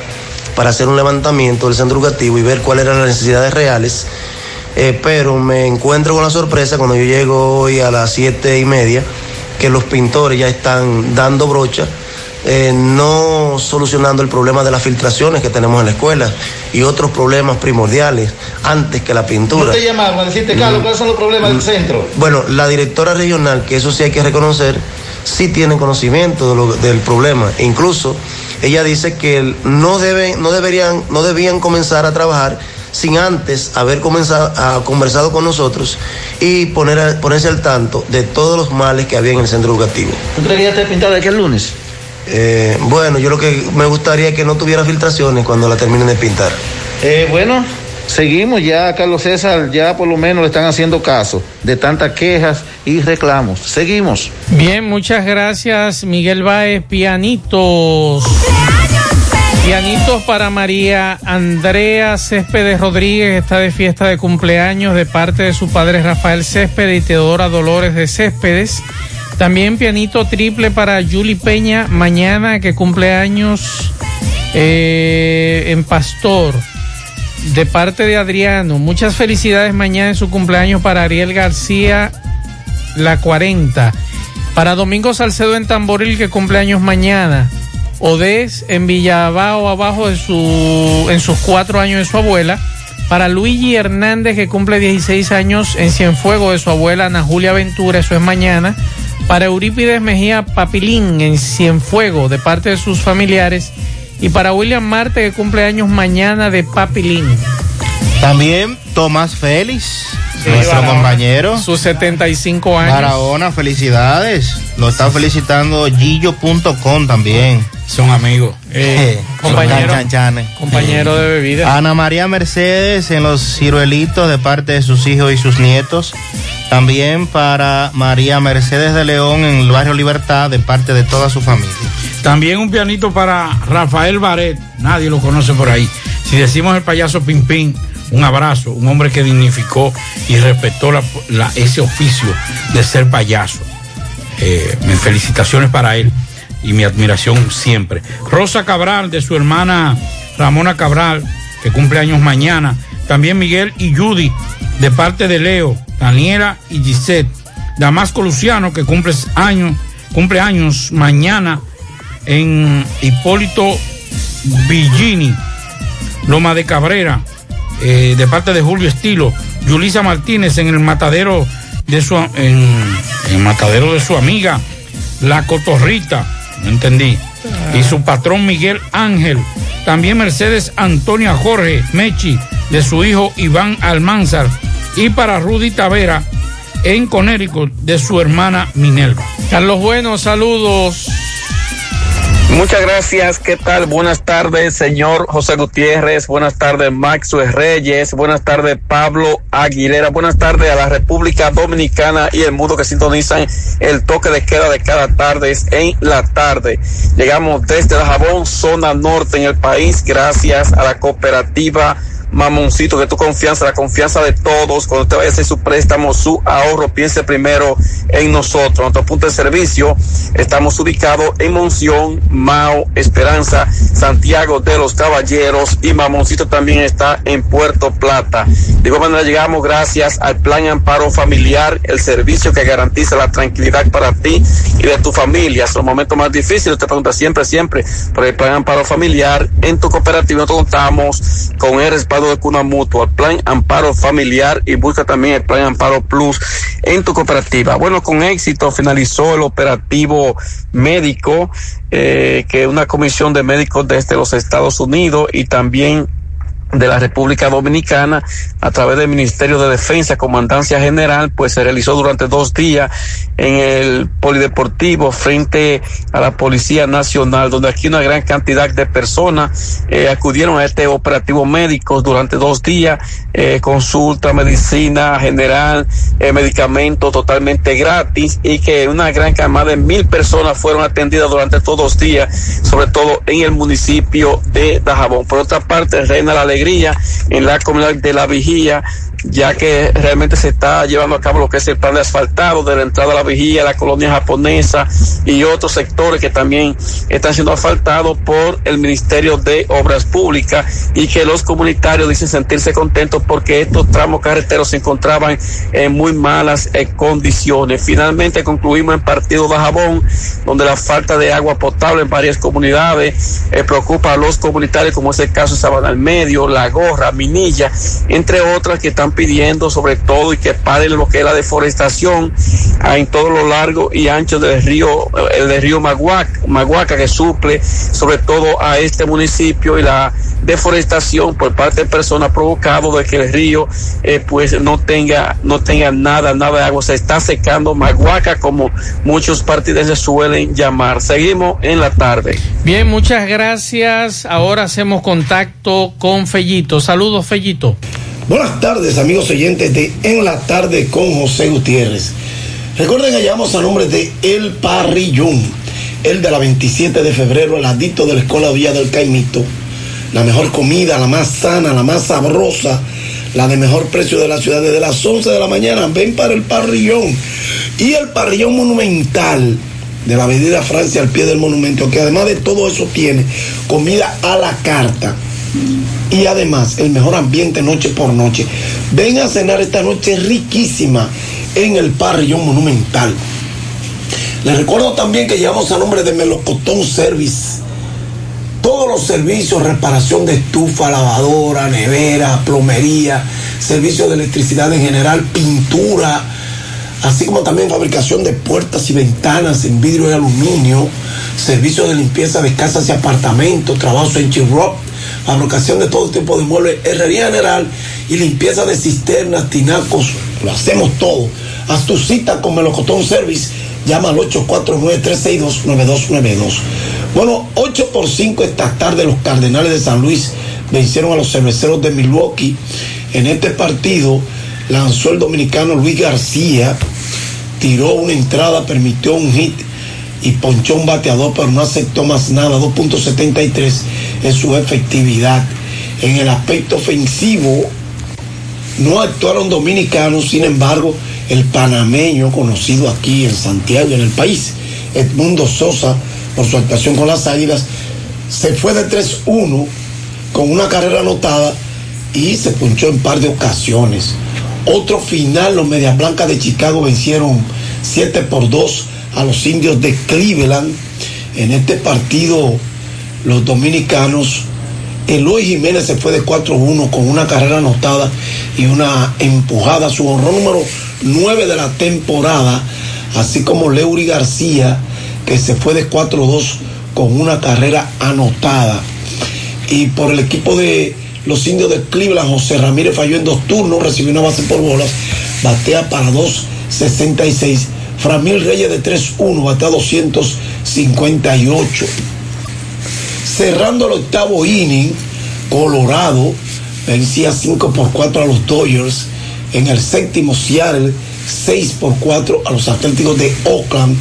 para hacer un levantamiento del centro educativo y ver cuáles eran las necesidades reales. Eh, pero me encuentro con la sorpresa cuando yo llego hoy a las siete y media que los pintores ya están dando brocha, eh, no solucionando el problema de las filtraciones que tenemos en la escuela y otros problemas primordiales antes que la pintura. ¿No te llamaron a decirte, Carlos, cuáles son los problemas del centro? Bueno, la directora regional, que eso sí hay que reconocer, sí tiene conocimiento de lo- del problema. Incluso ella dice que no deben, no deberían, no debían comenzar a trabajar sin antes haber comenzado a conversado con nosotros y poner a- ponerse al tanto de todos los males que había en el centro educativo. ¿Tú crees que pintado de aquí el lunes? Eh, bueno, yo lo que me gustaría es que no tuviera filtraciones cuando la terminen de pintar. Eh, bueno, Seguimos ya, Carlos César, ya por lo menos le están haciendo caso de tantas quejas y reclamos. Seguimos. Bien, muchas gracias, Miguel Baez. Pianitos. Pianitos para María Andrea Céspedes Rodríguez, está de fiesta de cumpleaños de parte de su padre Rafael Céspedes y Teodora Dolores de Céspedes. También pianito triple para Julie Peña mañana que cumple años eh, en Pastor de parte de Adriano. Muchas felicidades mañana en su cumpleaños para Ariel García, la 40. Para Domingo Salcedo en Tamboril que cumpleaños mañana. Odés en Villabao abajo de su, en sus cuatro años de su abuela. Para Luigi Hernández que cumple 16 años en Cienfuego de su abuela Ana Julia Ventura, eso es mañana. Para Eurípides Mejía Papilín en Cienfuego de parte de sus familiares. Y para William Marte que cumple años mañana de Papilín. También Tomás Félix, Sí, nuestro Barahona. compañero. Sus 75 años. Barahona, felicidades. Lo está felicitando Gillo.com también. Son amigos. Eh, compañero- Chan, chan, chan. compañero de bebida. Ana María Mercedes en los ciruelitos de parte de sus hijos y sus nietos. También para María Mercedes de León en el barrio Libertad de parte de toda su familia. También un pianito para Rafael Baret, nadie lo conoce por ahí. Si decimos el payaso Pimpín, un abrazo, un hombre que dignificó y respetó la- la- ese oficio de ser payaso. Eh, mis felicitaciones para él y mi admiración siempre. Rosa Cabral, de su hermana Ramona Cabral, que cumple años mañana. También Miguel y Judy, de parte de Leo, Daniela y Gisette. Damasco Luciano, que cumple años, cumple años mañana en Hipólito Villini, Loma de Cabrera, eh, de parte de Julio Estilo, Yulisa Martínez en el matadero de su en, matadero de su amiga, La Cotorrita, no entendí. Y su patrón Miguel Ángel, también Mercedes Antonia Jorge Mechi, de su hijo Iván Almanzar, y para Rudy Tavera en Connecticut, de su hermana Minerva. Carlos Bueno, saludos. Muchas gracias. ¿Qué tal? Buenas tardes, señor José Gutiérrez. Buenas tardes, Maxwell Reyes. Buenas tardes, Pablo Aguilera. Buenas tardes a la República Dominicana y el mundo que sintonizan el toque de queda de cada tarde en la tarde. Llegamos desde la Jabón, zona norte en el país, gracias a la cooperativa Mamoncito, que tu confianza, la confianza de todos, cuando usted vaya a hacer su préstamo, su ahorro, piense primero en nosotros. Nuestro punto de servicio, estamos ubicados en Monción, Mao, Esperanza, Santiago de los Caballeros y Mamoncito también está en Puerto Plata. De igual manera llegamos gracias al Plan Amparo Familiar, el servicio que garantiza la tranquilidad para ti y de tu familia. Son los momentos más difíciles, te pregunta siempre, siempre, por el Plan Amparo Familiar. En tu cooperativa nosotros contamos con el respaldo de Cuna Mutua, Plan Amparo Familiar y busca también el Plan Amparo Plus en tu cooperativa. Bueno, con éxito finalizó el operativo médico eh, que una comisión de médicos desde los Estados Unidos y también de la República Dominicana a través del Ministerio de Defensa, Comandancia General, pues se realizó durante dos días en el Polideportivo frente a la Policía Nacional, donde aquí una gran cantidad de personas eh, acudieron a este operativo médico durante dos días, eh, consulta, medicina general, eh, medicamentos totalmente gratis y que una gran camada de mil personas fueron atendidas durante todos los días, sobre todo en el municipio de Dajabón. Por otra parte, reina la alegría en la comunidad de la vigía, ya que realmente se está llevando a cabo lo que es el plan de asfaltado de la entrada a la vigía, la colonia japonesa y otros sectores que también están siendo asfaltados por el Ministerio de Obras Públicas y que los comunitarios dicen sentirse contentos porque estos tramos carreteros se encontraban en muy malas eh, condiciones. Finalmente concluimos en Partido de Jabón, donde la falta de agua potable en varias comunidades eh, preocupa a los comunitarios, como es el caso de Sabana al Medio, La Gorra, Minilla, entre otras que están pidiendo sobre todo y que paren lo que es la deforestación en todo lo largo y ancho del río, el río Maguaca, Maguaca que suple sobre todo a este municipio y la deforestación por parte de personas provocado de que el río eh, pues no tenga no tenga nada nada de agua se está secando Maguaca como muchos partidenses suelen llamar seguimos en la tarde Bien, muchas gracias. Ahora hacemos contacto con Facebook. Fellito. Saludos, Fellito. Buenas tardes, amigos oyentes de En la Tarde con José Gutiérrez. Recuerden que llamamos a nombre de El Parrillón, el de la 27 de febrero, el adicto de la Escuela Villa del Caimito. La mejor comida, la más sana, la más sabrosa, la de mejor precio de la ciudad desde las 11 de la mañana. Ven para el Parrillón. Y el Parrillón Monumental de la Avenida Francia al pie del monumento, que además de todo eso tiene comida a la carta y además el mejor ambiente noche por noche. Ven a cenar esta noche riquísima en el Parrillón Monumental. Les recuerdo también que llevamos a nombre de Melocotón Service. Todos los servicios, reparación de estufa, lavadora, nevera, plomería, servicio de electricidad en general, pintura, así como también fabricación de puertas y ventanas en vidrio y aluminio, servicio de limpieza de casas y apartamentos, trabajo en chirrop, fabricación de todo tipo de muebles, herrería general y limpieza de cisternas, tinacos, lo hacemos todo. Haz tu cita con Melocotón Service, llama al 849-362-9292. Bueno, 8 por 5 esta tarde los Cardenales de San Luis vencieron a los cerveceros de Milwaukee. En este partido lanzó el dominicano Luis García, tiró una entrada, permitió un hit y ponchó un bateador, pero no aceptó más nada, 2.73 en su efectividad. En el aspecto ofensivo, no actuaron dominicanos, sin embargo, el panameño conocido aquí en Santiago, en el país, Edmundo Sosa, por su actuación con las Águilas, se fue de 3-1 con una carrera anotada y se punchó en par de ocasiones. Otro final, los Medias Blancas de Chicago vencieron 7 por 2 a los indios de Cleveland. En este partido, los dominicanos, Eloy Jiménez se fue de 4-1 con una carrera anotada y una empujada, su honor número 9 de la temporada, así como Leury García, que se fue de 4-2 con una carrera anotada. Y por el equipo de los indios de Cleveland, José Ramírez falló en dos turnos, recibió una base por bolas, batea para 2.66. Framil Reyes de 3-1, batea 258. Cerrando el octavo inning, Colorado vencía 5 por 4 a los Dodgers. En el séptimo, Seattle 6 por 4 a los Atléticos de Oakland.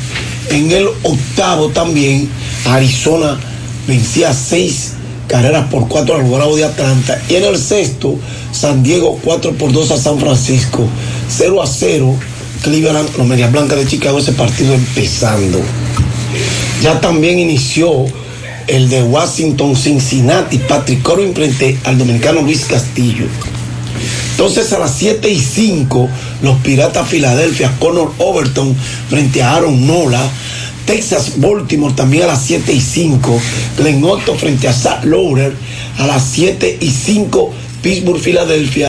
En el octavo también, Arizona vencía 6 carreras por 4 al Bravos de Atlanta. Y en el sexto, San Diego 4 por 2 a San Francisco. 0 a 0, Cleveland, los Medias Blancas de Chicago, ese partido empezando. Ya también inició el de Washington, Cincinnati, Patrick Corbin frente al dominicano Luis Castillo. Entonces a las 7 y 5, los Piratas Filadelfia, Connor Overton frente a Aaron Nola. Texas Baltimore también a las 7 y 5. Glen Otto frente a Zach Laurer a las 7 y 5. Pittsburgh Filadelfia